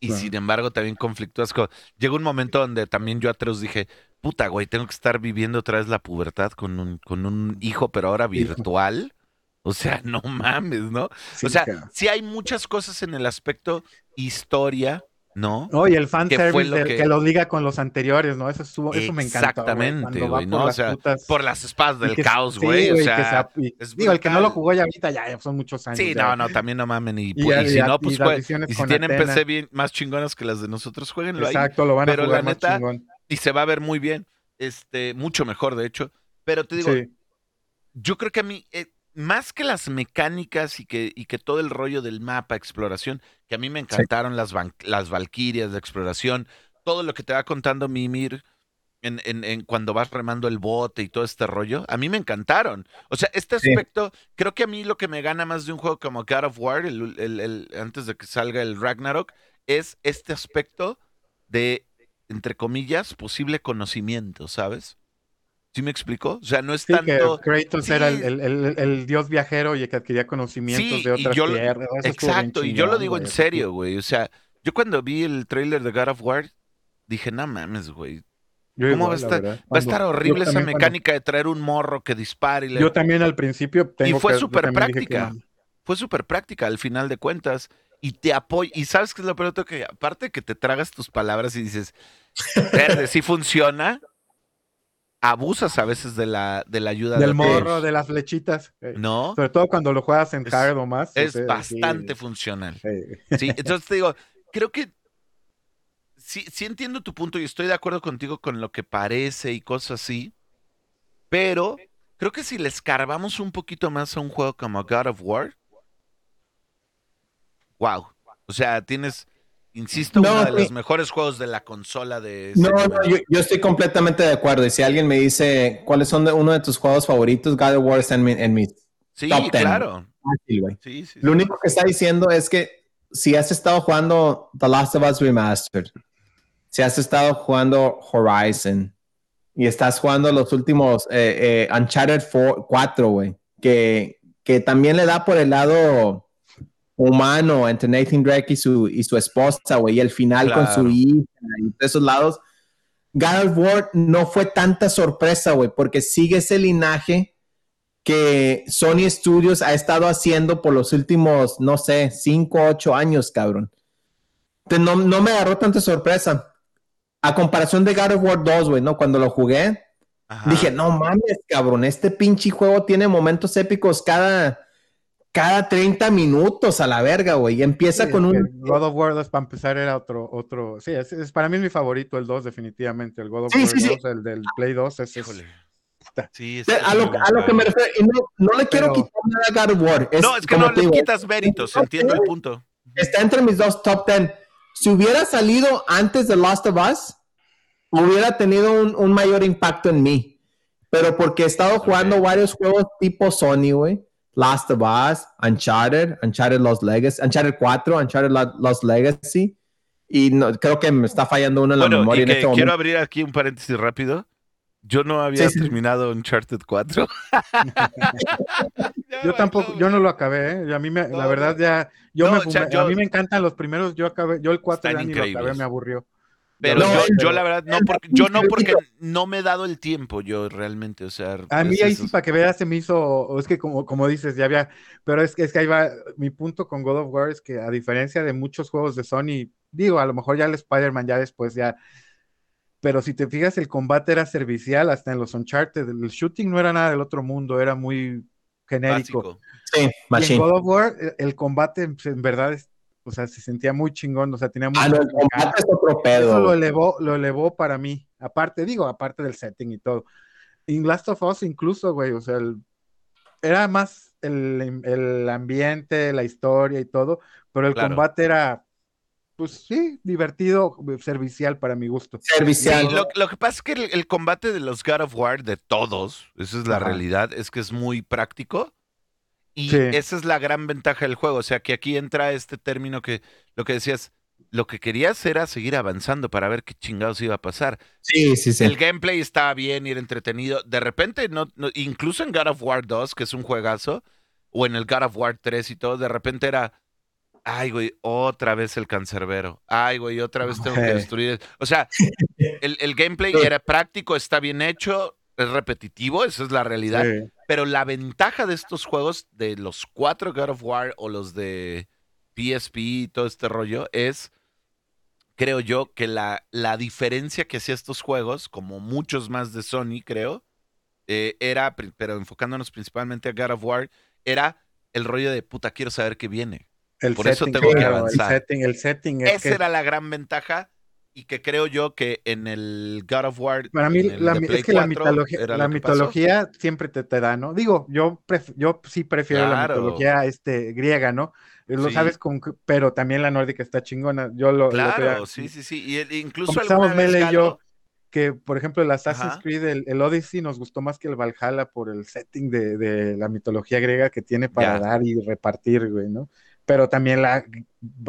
Y Claro. sin embargo también conflictúas con... Llegó un momento donde también yo Atreus dije, puta, güey, tengo que estar viviendo otra vez la pubertad con un, con un hijo, pero ahora virtual. O sea, no mames, ¿no? Sí, o sea, cabrón. sí hay muchas cosas en el aspecto historia, ¿no? No, y el ¿Qué fue fanservice lo que- que... lo liga con los anteriores, ¿no? Eso, estuvo, eso me encantó. Exactamente, güey, por. O las sea, putas- Por las espadas del que- caos, sí, güey. o sea, se- y- es digo, el que no lo jugó ya ahorita, ya, son muchos años. sí, ya. no, no, también no mamen. Y, si no, pues, las visiones y si tienen Atena. PC bien, más chingonas que las de nosotros, jueguenlo ahí. Exacto, lo van a Pero la jugar más neta, chingón. Y se va a ver muy bien. Este, mucho mejor, de hecho. Pero te digo, Sí. yo creo que a mí, eh, más que las mecánicas y que, y que todo el rollo del mapa, exploración, que a mí me encantaron las, van- las valquirias de exploración, todo lo que te va contando Mimir en, en- en cuando vas remando el bote y todo este rollo, a mí me encantaron. O sea, este Sí. aspecto, creo que a mí lo que me gana más de un juego como God of War, el- el- el- antes de que salga el Ragnarok, es este aspecto de, entre comillas, posible conocimiento, ¿sabes? ¿Sí me explico? O sea, no es Sí, que tanto... Kratos Sí. era el, el- el- el dios viajero y que adquiría conocimientos Sí, de y otras yo tierras. Eso Exacto, y yo lo digo en serio, güey. O sea, yo cuando vi el trailer de God of War, dije, no mames, güey. Yo ¿Cómo igual, va a estar-. Va a estar horrible esa cuando- mecánica de traer un morro que dispare y le... Yo también al principio tengo fue que- yo súper que práctica. no. Fue súper práctica al final de cuentas. Y te apoya. Y sabes qué es lo peor que aparte que te tragas tus palabras y dices, verde, sí funciona, abusas a veces de la, de la ayuda Del de morro, de las flechitas. eh, ¿No? Sobre todo cuando lo juegas en hard o más. o Es sí, bastante funcional. eh, Sí, entonces te digo, creo que sí, sí entiendo tu punto y estoy de acuerdo contigo con lo que parece y cosas así, pero creo que si le escarbamos un poquito más a un juego como God of War, wow. O sea, tienes, insisto, No, uno de sí. los mejores juegos de la consola de No, no, yo, yo estoy completamente de acuerdo. Y si alguien me dice cuáles son de- uno de tus juegos favoritos, God of War está en mi, en mi Sí, top ten. claro. fácil, güey. Sí, sí, Lo sí. único que está diciendo es que si has estado jugando The Last of Us Remastered, si has estado jugando Horizon y estás jugando los últimos eh, eh, Uncharted 4, güey, que, que también le da por el lado humano entre Nathan Drake y su, y su esposa, güey, y el final con su Claro. hija y de esos lados. God of War no fue tanta sorpresa, güey, porque sigue ese linaje que Sony Studios ha estado haciendo por los últimos, no sé, 5, 8 años, cabrón. Entonces, no, no me agarró tanta sorpresa. A comparación de God of War 2, güey, ¿no? Cuando lo jugué, Ajá. dije, no mames, cabrón, este pinche juego tiene momentos épicos cada, cada 30 minutos a la verga, güey. Y empieza sí, con es un... God of War 2 para empezar era otro, otro, sí, es, es- para mí es mi favorito el 2 definitivamente, el God of Sí, War sí, sí. 2, el del Play 2, es, es- Híjole. Sí, A lo, a lo que me refiero, y no, no le quiero Pero- quitar nada a God of War. No, es que no te le digo, quitas méritos, entiendo el punto. está entre mis dos top 10. Si hubiera salido antes de Last of Us, hubiera tenido un, un mayor impacto en mí. Pero porque he estado jugando Ok. varios juegos tipo Sony, güey. Last of Us, Uncharted, Uncharted Lost Legacy, Uncharted 4, Uncharted Lo- Lost Legacy. Y no, creo que me está fallando uno en la Bueno, memoria y en que este momento. quiero abrir aquí un paréntesis rápido. Yo no había Sí, sí. terminado Uncharted 4. Yo tampoco, yo no lo acabé, ¿eh? A mí me, No, la verdad ya, yo No, me, o sea, yo- a mí me encantan los primeros, yo acabé, yo el 4 Están ya ni lo acabé, me aburrió. Pero No, yo, yo la verdad, no porque, yo no porque no me he dado el tiempo, yo realmente, o sea. A mí ahí sí, para que veas, se me hizo, o es que como, como dices, ya había, pero es que, es que ahí va, mi punto con God of War es que a diferencia de muchos juegos de Sony, digo, a lo mejor ya el Spider-Man ya después ya, pero si te fijas, el combate era servicial hasta en los Uncharted, el shooting no era nada del otro mundo, era muy genérico. Básico. Sí, Y en. God of War, el, el combate pues, en verdad, es- o sea, se sentía muy chingón, o sea, tenía mucho Ah, no, el combate es otro pedo. eso lo elevó, lo elevó para mí. Aparte, digo, aparte del setting y todo. En Last of Us incluso, güey, o sea, el- era más el, el ambiente, la historia y todo, pero el Claro. combate era, pues sí, divertido, servicial para mi gusto. Servicial. Sí, lo, lo que pasa es que el, el combate de los God of War, de todos, esa es la Ajá. realidad, es que es muy práctico. Y Sí. esa es la gran ventaja del juego. O sea, que aquí entra este término que lo que decías, lo que querías era seguir avanzando para ver qué chingados iba a pasar. Sí, sí, sí. El gameplay estaba bien y era entretenido. De repente, no, no- incluso en God of War 2, que es un juegazo, o en el God of War 3 y todo, de repente era, ay, güey, otra vez el cancerbero. Ay, güey, otra vez tengo que destruir. O sea, el, el gameplay era práctico, está bien hecho, es repetitivo, esa es la realidad. Sí. Pero la ventaja de estos juegos, de los cuatro God of War o los de PSP y todo este rollo, es, creo yo, que la, la diferencia que hacía estos juegos, como muchos más de Sony, creo, eh, era, pero enfocándonos principalmente a God of War, era el rollo de puta, quiero saber qué viene. El Por eso setting, tengo que avanzar. El setting, el setting es Esa que era la gran ventaja y que creo yo que en el God of War. Para mí, la es que la 4 mitología, la mitología siempre te, te da, ¿no? Digo, yo, pref- yo sí prefiero Claro. la mitología este, griega, ¿no? Eh, Lo Sí. sabes, con, pero también la nórdica está chingona. Yo lo, Claro, sí, sí, sí. Y el- incluso vez, Mele y yo que, por ejemplo, el Assassin's Ajá. Creed, el, el Odyssey, nos gustó más que el Valhalla por el setting de, de la mitología griega que tiene para Ya. dar y repartir, güey, ¿no? Pero también la,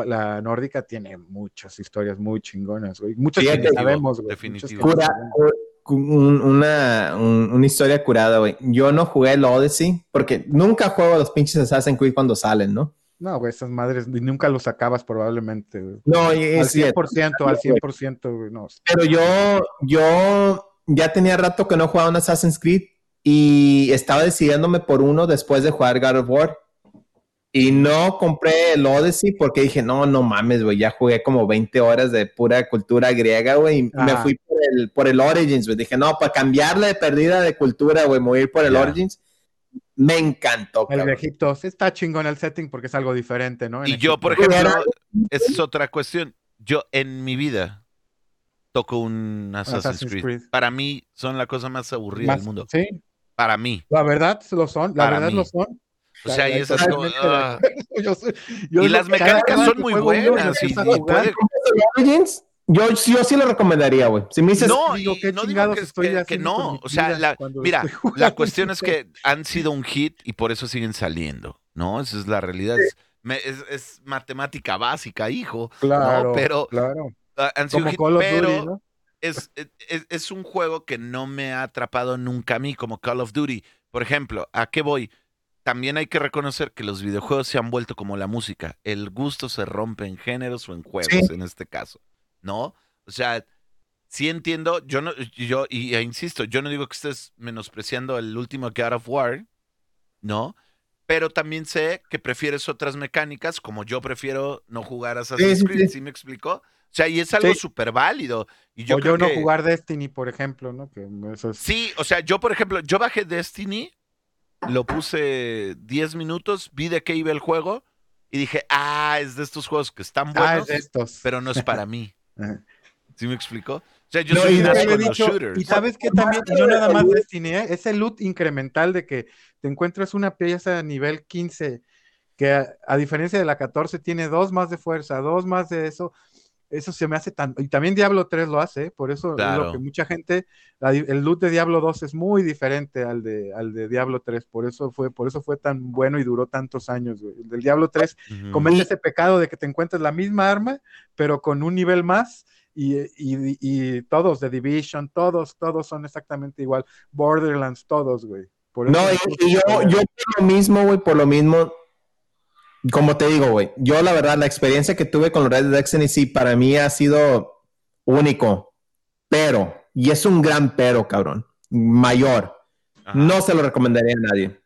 la nórdica tiene muchas historias muy chingonas, güey. Muchas que ni Fíjate. sabemos, güey. Que Cura, un- una, un- una historia curada, güey. Yo no jugué el Odyssey porque nunca juego a los pinches Assassin's Creed cuando salen, ¿no? No, güey, esas madres nunca los acabas probablemente, güey. No, y- Al es cierto. 100%, al 100%, güey, no. Pero yo, yo ya tenía rato que no jugaba un Assassin's Creed y estaba decidiéndome por uno después de jugar God of War. Y no compré el Odyssey porque dije, no, no mames, güey, ya jugué como 20 horas de pura cultura griega, güey, y me Ajá. fui por el, por el Origins, güey. Dije, no, para cambiarle de perdida de cultura, güey, me voy a ir por el Ya. Origins. Me encantó, El cabrón. viejito, sí está chingón el setting porque es algo diferente, ¿no? En Y yo, por Egipto. ejemplo, esa es otra cuestión. Yo en mi vida toco un Assassin's, Assassin's Creed. Creed. Para mí son la cosa más aburrida Más- del mundo. Sí, Para mí. la verdad lo son, la Para verdad mí. lo son. O sea, y como, ah. Yo soy- yo Y las mecánicas son muy y buenas. Y, y jugar, puede- ¿El Origins? Yo, yo sí lo recomendaría, güey. Si me dices, No, digo, y ¿qué no digo que, estoy que- que no. O sea, la, mira, la cuestión es que han sido un hit y por eso siguen saliendo, ¿no? Esa es la realidad. Es, me- es- es matemática básica, hijo. Claro, ¿no? Pero claro. ah, han sido Como hit, Call of pero Duty, ¿no? es, es, es un juego que no me ha atrapado nunca a mí, como Call of Duty. Por ejemplo, ¿a qué voy? También hay que reconocer que los videojuegos se han vuelto como la música. El gusto se rompe en géneros o en juegos, Sí. en este caso, ¿no? O sea, sí entiendo, yo no, yo, y e insisto, yo no digo que estés menospreciando el último God of War, ¿no? Pero también sé que prefieres otras mecánicas, como yo prefiero no jugar Assassin's sí, Creed, sí. ¿sí me explicó? O sea, y es algo súper válido. Y yo o yo no que- jugar Destiny, por ejemplo, ¿no? Que eso es... Sí, o sea, yo por ejemplo, yo bajé Destiny, lo puse 10 minutos, vi de qué iba el juego y dije, ah, es de estos juegos que están ah, buenos, es de estos. pero no es para mí. ¿Sí me explicó? O sea, yo No, soy y un de- asco Yo he dicho, shooters. y sabes que también, y no nada más Destiny, ¿eh? ese loot incremental de que te encuentras una pieza a nivel 15, que a, a diferencia de la 14 tiene dos más de fuerza, dos más de eso, eso se me hace tan, y también Diablo 3 lo hace, ¿eh? por eso es Claro. lo que mucha gente, la el loot de Diablo 2 es muy diferente al de, al de Diablo 3, por eso fue, por eso fue tan bueno y duró tantos años, güey. El del Diablo 3 Ujú. comete ese pecado de que te encuentres la misma arma, pero con un nivel más. Y, y- y todos, The Division, todos, todos son exactamente igual. Borderlands, todos, güey. Por No, eso- y yo, yo por lo mismo, güey, por lo mismo, como te digo, güey, yo la verdad, la experiencia que tuve con los Red Dead Destiny, sí, para mí ha sido único, pero, y es un gran pero, cabrón, mayor, Ajá. no se lo recomendaría a nadie.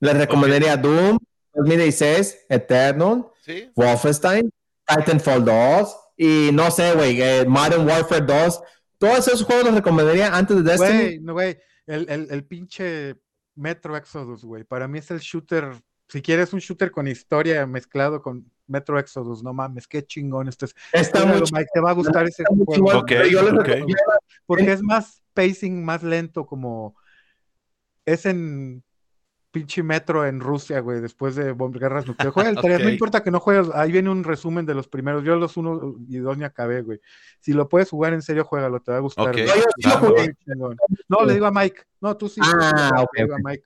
Le recomendaría Doom, 2016, Eternal, ¿Sí? Wolfenstein, Titanfall 2, y no sé, güey, eh, Modern Warfare 2, todos esos juegos los recomendaría antes de Destiny. Güey, no, güey. El, el, el pinche Metro Exodus, güey. Para mí es el shooter. Si quieres un shooter con historia mezclado con Metro Exodus, no mames, qué chingón esto es. Está Mike, te va a gustar ese juego. chingón, Ok, pero yo les ok. recomiendo- Porque es más pacing, más lento, como es en pinche metro en Rusia, güey, después de guerras nucleares. Juega el 3, no importa que no juegues, ahí viene un resumen de los primeros. Yo los uno y dos ni acabé, güey. Si lo puedes jugar en serio, juégalo, te va a gustar. No, le digo a Mike. No, tú sí. Ah, le ok, digo a. Mike.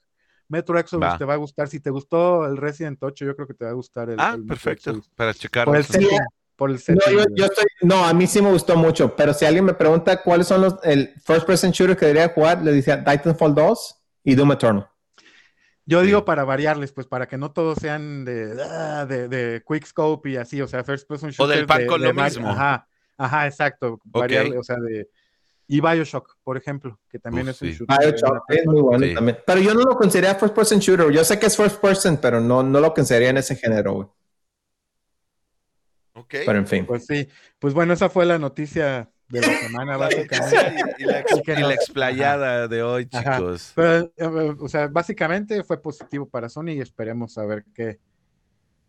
Metro Exodus Va. te va a gustar. Si te gustó el Resident 8, yo creo que te va a gustar el. Ah, el perfecto. Exodus. Para checar. Por el Sí. setting. Por el No, setting. yo, güey. yo estoy, no, a mí sí me gustó mucho, pero si alguien me pregunta cuáles son los el first person shooter que debería jugar, le decía Titanfall 2 y Doom Eternal. Yo digo Sí. para variarles, pues para que no todos sean de, ah, de, de quick scope y así, o sea, first person O del pan de- con de lo mismo. Ajá, ajá, exacto. Variarle, o sea, de. Y Bioshock, por ejemplo, que también Uf, es un sí. shooter. Bioshock es muy bueno Sí. también. Pero yo no lo consideraría first person shooter. Yo sé que es first person, pero no, no lo consideraría en ese género, güey. Ok. Pero en fin. Pues sí, pues bueno, esa fue la noticia de la semana, básicamente. y, y la, Y y explayada de hoy, chicos. Pero, eh, o sea, básicamente fue positivo para Sony y esperemos a ver qué.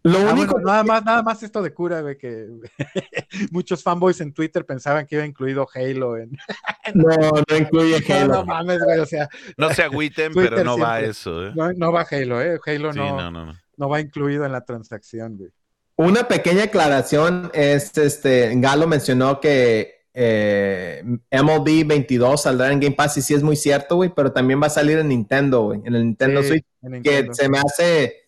Lo Ah, único bueno, nada más, nada más esto de cura, güey, que muchos fanboys en Twitter pensaban que iba incluido Halo en. no, no incluye Halo. no mames, güey, o sea, No se agüiten, Twitter pero no va eso, ¿eh? no, no va Halo, ¿eh? Halo Sí, no, no, no, no. no va incluido en la transacción, güey. Una pequeña aclaración es, este, Galo mencionó que eh, MLB 22 saldrá en Game Pass y sí es muy cierto, güey, pero también va a salir en Nintendo, güey, en el Nintendo Sí, Switch, en que se me hace,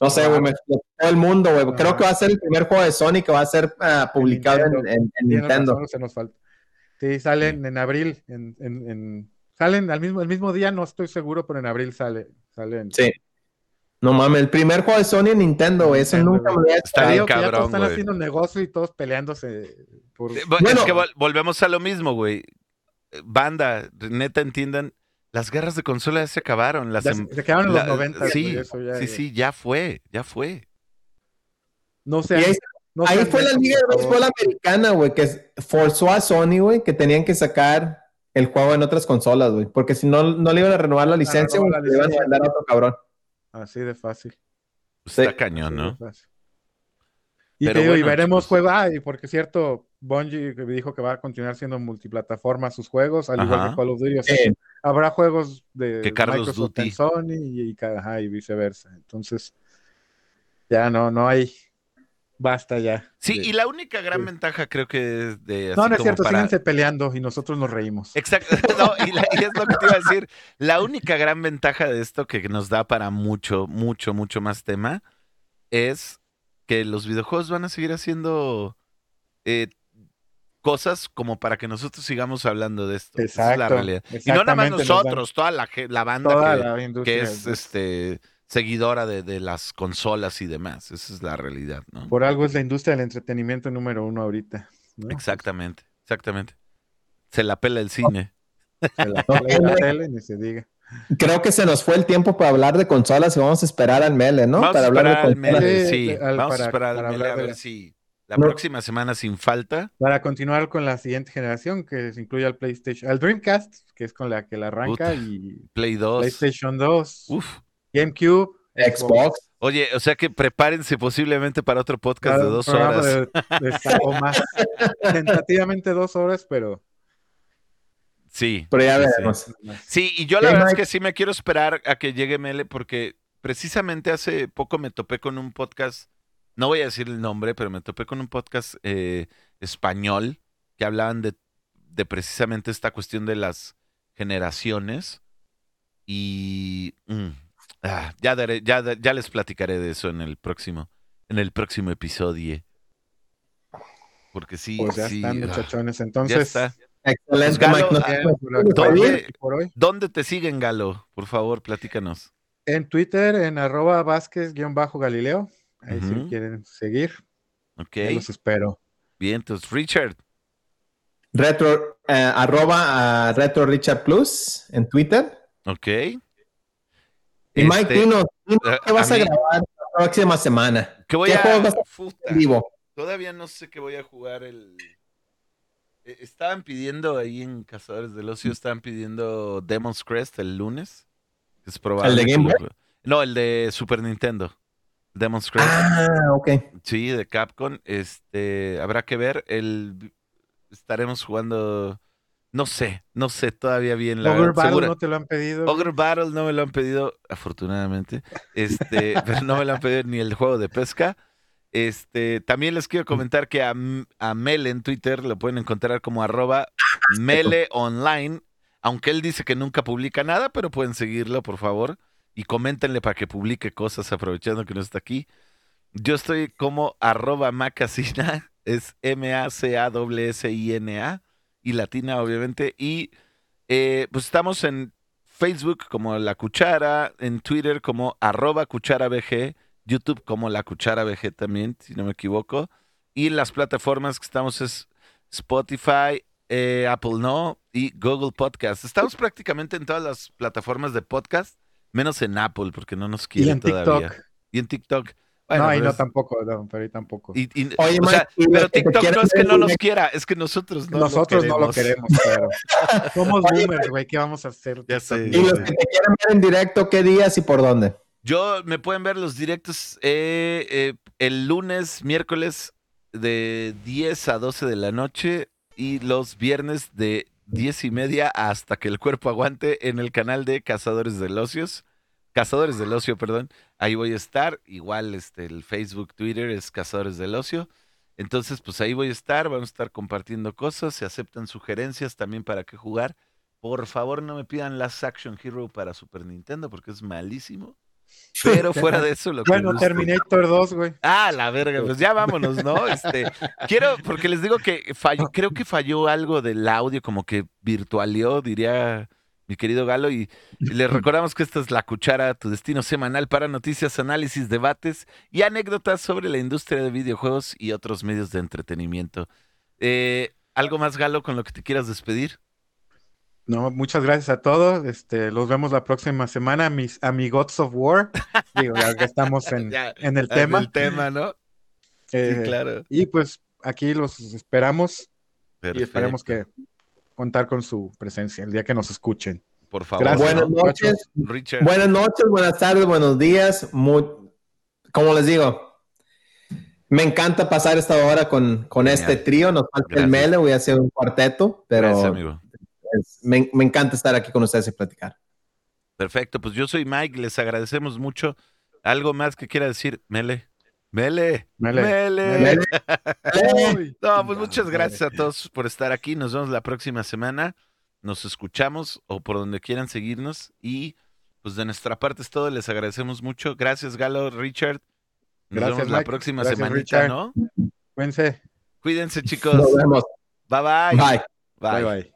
no sé, güey, me explotó el mundo, güey. Creo que va a ser el primer juego de Sony que va a ser ah, publicado en, Nintendo. en- en Tienes Nintendo. razón, se nos falta. Sí, salen en abril, en, en- en- salen al mismo, el mismo día, no estoy seguro, pero en abril sale, salen. Sí. No mames, el primer juego de Sony en Nintendo, güey, eso nunca me había Está bien ya cabrón, todos están güey. haciendo negocio y todos peleándose por... Bueno. es que vol- volvemos a lo mismo, güey. Banda, neta entiendan, las guerras de consola ya se acabaron. Las Ya em- se, se quedaron en la- los 90. sí, güey, eso ya, sí, sí, ya fue, ya fue. No sé. ahí, no fue la Liga de. Béisbol Americana, güey, que forzó a Sony, güey, que tenían que sacar el juego en otras consolas, güey, porque si no, no le iban a renovar la licencia, renovar güey, le iban a licencia. mandar a otro cabrón. Así de fácil. Está Sí. cañón, así de ¿no? fácil. Y, Pero te digo, y veremos chicos. juegos. Ah, y porque cierto, Bungie dijo que va a continuar siendo multiplataforma sus juegos, al igual que Call of Duty. o sea, Sí. habrá juegos de Que Carlos Microsoft Duty. en Sony y, y ca- ajá, y viceversa. Entonces, ya no, no hay. Basta ya. Sí, de- y la única gran ventaja creo que es de así No, no es cierto, para- síguense peleando y nosotros nos reímos. Exacto, no, y, la- y es lo que te iba a decir. La única gran ventaja de esto que nos da para mucho, mucho, mucho más tema es que los videojuegos van a seguir haciendo eh, cosas como para que nosotros sigamos hablando de esto. Esa es la Exacto, realidad. Y no nada más nosotros, toda la, banda Toda que, la que industria. es este seguidora de, de las consolas y demás. Esa es la realidad, ¿no? Por algo es la industria del entretenimiento número uno ahorita. ¿no? Exactamente, exactamente. Se la pela el cine. Se la pela la tele, ni se diga. Creo que se nos fue el tiempo para hablar de consolas y vamos a esperar al Mele, ¿no? Vamos para hablar esperar de al consolas. Mele, Sí, al- Vamos para- a esperar al Mele hablar a de ver la- si la No. próxima semana sin falta. Para continuar con la siguiente generación, que se incluye al PlayStation, al Dreamcast, que es con la que la arranca, Puta. y Play 2. PlayStation 2, Uf. GameCube, Xbox. Oye, o sea que prepárense posiblemente para otro podcast de dos horas. de- de- o más. Tentativamente dos horas, pero Sí. Pero ya sí, veremos. Sí, y yo la verdad es que sí me quiero esperar a que llegue Mele porque precisamente hace poco me topé con un podcast, no voy a decir el nombre, pero me topé con un podcast eh, español que hablaban de, de precisamente esta cuestión de las generaciones y mm, ah, ya, daré- ya, ya les platicaré de eso en el próximo, en el próximo episodio. Porque sí, pues ya sí, están, ah, muchachones. ya Entonces, está. Excelente, Galo, Mike. ¿Nos ah, despedir? ¿Dónde? por hoy. ¿Dónde te siguen, Galo? Por favor, platícanos. En Twitter, en arroba Vázquez-Galileo. Ahí si Ujú. me quieren seguir, Ok, los espero. bien, entonces Richard. Retro, eh, arroba a Retro Richard Plus en Twitter. Ok. Y Mike, Este, dinos, dinos eh, ¿qué vas a grabar la próxima semana? ¿Qué voy ¿Qué a juegos vas a vivo. Todavía no sé qué voy a jugar el. Eh, Estaban pidiendo ahí en Cazadores del Ocio, estaban pidiendo Demon's Crest el lunes. Es probable. ¿El de Game Boy? No, el de Super Nintendo. Demon's Crest. Ah, ok. Sí, de Capcom. Este, habrá que ver. El estaremos jugando. No sé, no sé todavía bien la Ogre verdad. Battle Segura- no te lo han pedido. Ogre Battle no me lo han pedido, afortunadamente. Este, pero no me lo han pedido ni el juego de pesca. Este, también les quiero comentar que a, a Mele en Twitter lo pueden encontrar como arroba Mele Online, aunque él dice que nunca publica nada, pero pueden seguirlo, por favor, y coméntenle para que publique cosas aprovechando que no está aquí. Yo estoy como arroba Macasina, es M-A-C-A-S-I-N-A, y latina, obviamente, y eh, pues estamos en Facebook como La Cuchara, en Twitter como arroba Cuchara BG, YouTube como La Cuchara BG también, si no me equivoco. Y las plataformas que estamos es Spotify, eh, Apple No y Google Podcast. Estamos prácticamente en todas las plataformas de podcast, menos en Apple, porque no nos Y quiere en todavía. TikTok. Y en TikTok. Bueno, no, ahí pero no es- tampoco, no, pero ahí tampoco. y- y- Oye, o sea, Mike, y pero TikTok no es que no nos quiera, es que nosotros no Nosotros lo no lo queremos. somos boomers, güey. ¿Qué vamos a hacer? Ya sé. Y los que te quieran ver en directo, ¿qué días y por dónde? Yo me pueden ver los directos eh, eh, el lunes, miércoles de 10 a 12 de la noche y los viernes de 10 y media hasta que el cuerpo aguante en el canal de Cazadores del Ocios. Cazadores del Ocio, perdón. Ahí voy a estar. Igual este, el Facebook, Twitter es Cazadores del Ocio. Entonces, pues ahí voy a estar. Vamos a estar compartiendo cosas. Se aceptan sugerencias también para qué jugar. Por favor, no me pidan Last Action Hero para Super Nintendo porque es malísimo. Pero fuera de eso, lo que Bueno. Terminator 2, güey. Ah, la verga, pues ya vámonos, ¿no? Este, quiero, porque les digo que falló, creo que falló algo del audio, como que virtualeó, diría mi querido Galo, y, y les recordamos que esta es La Cuchara, tu destino semanal para noticias, análisis, debates y anécdotas sobre la industria de videojuegos y otros medios de entretenimiento. Eh, ¿Algo más, Galo, con lo que te quieras despedir? No, muchas gracias a todos. Este, los vemos la próxima semana, mis amigots of War. Digo, ya que estamos en, Ya, en el En tema. El tema, ¿no? Eh, sí, claro. Y pues aquí los esperamos y esperemos que contar con su presencia el día que nos escuchen. Por favor. Gracias. Buenas ¿no? noches, Richard. buenas noches, buenas tardes, buenos días. Muy, como les digo, me encanta pasar esta hora con, con este trío. Nos falta Gracias. el mele, voy a hacer un cuarteto, pero Gracias, amigo. Me, me encanta estar aquí con ustedes y platicar. Perfecto, pues yo soy Mike, les agradecemos mucho. ¿Algo más que quiera decir, Mele? Mele. Mele. Mele. Mele. No, pues muchas gracias a todos por estar aquí. Nos vemos la próxima semana. Nos escuchamos o por donde quieran seguirnos. Y pues de nuestra parte es todo. Les agradecemos mucho. Gracias, Galo, Richard. Nos Gracias, vemos la próxima Gracias, semanita, Richard. ¿no? Cuídense. Cuídense, chicos. Nos vemos. Bye bye. Bye. Bye bye.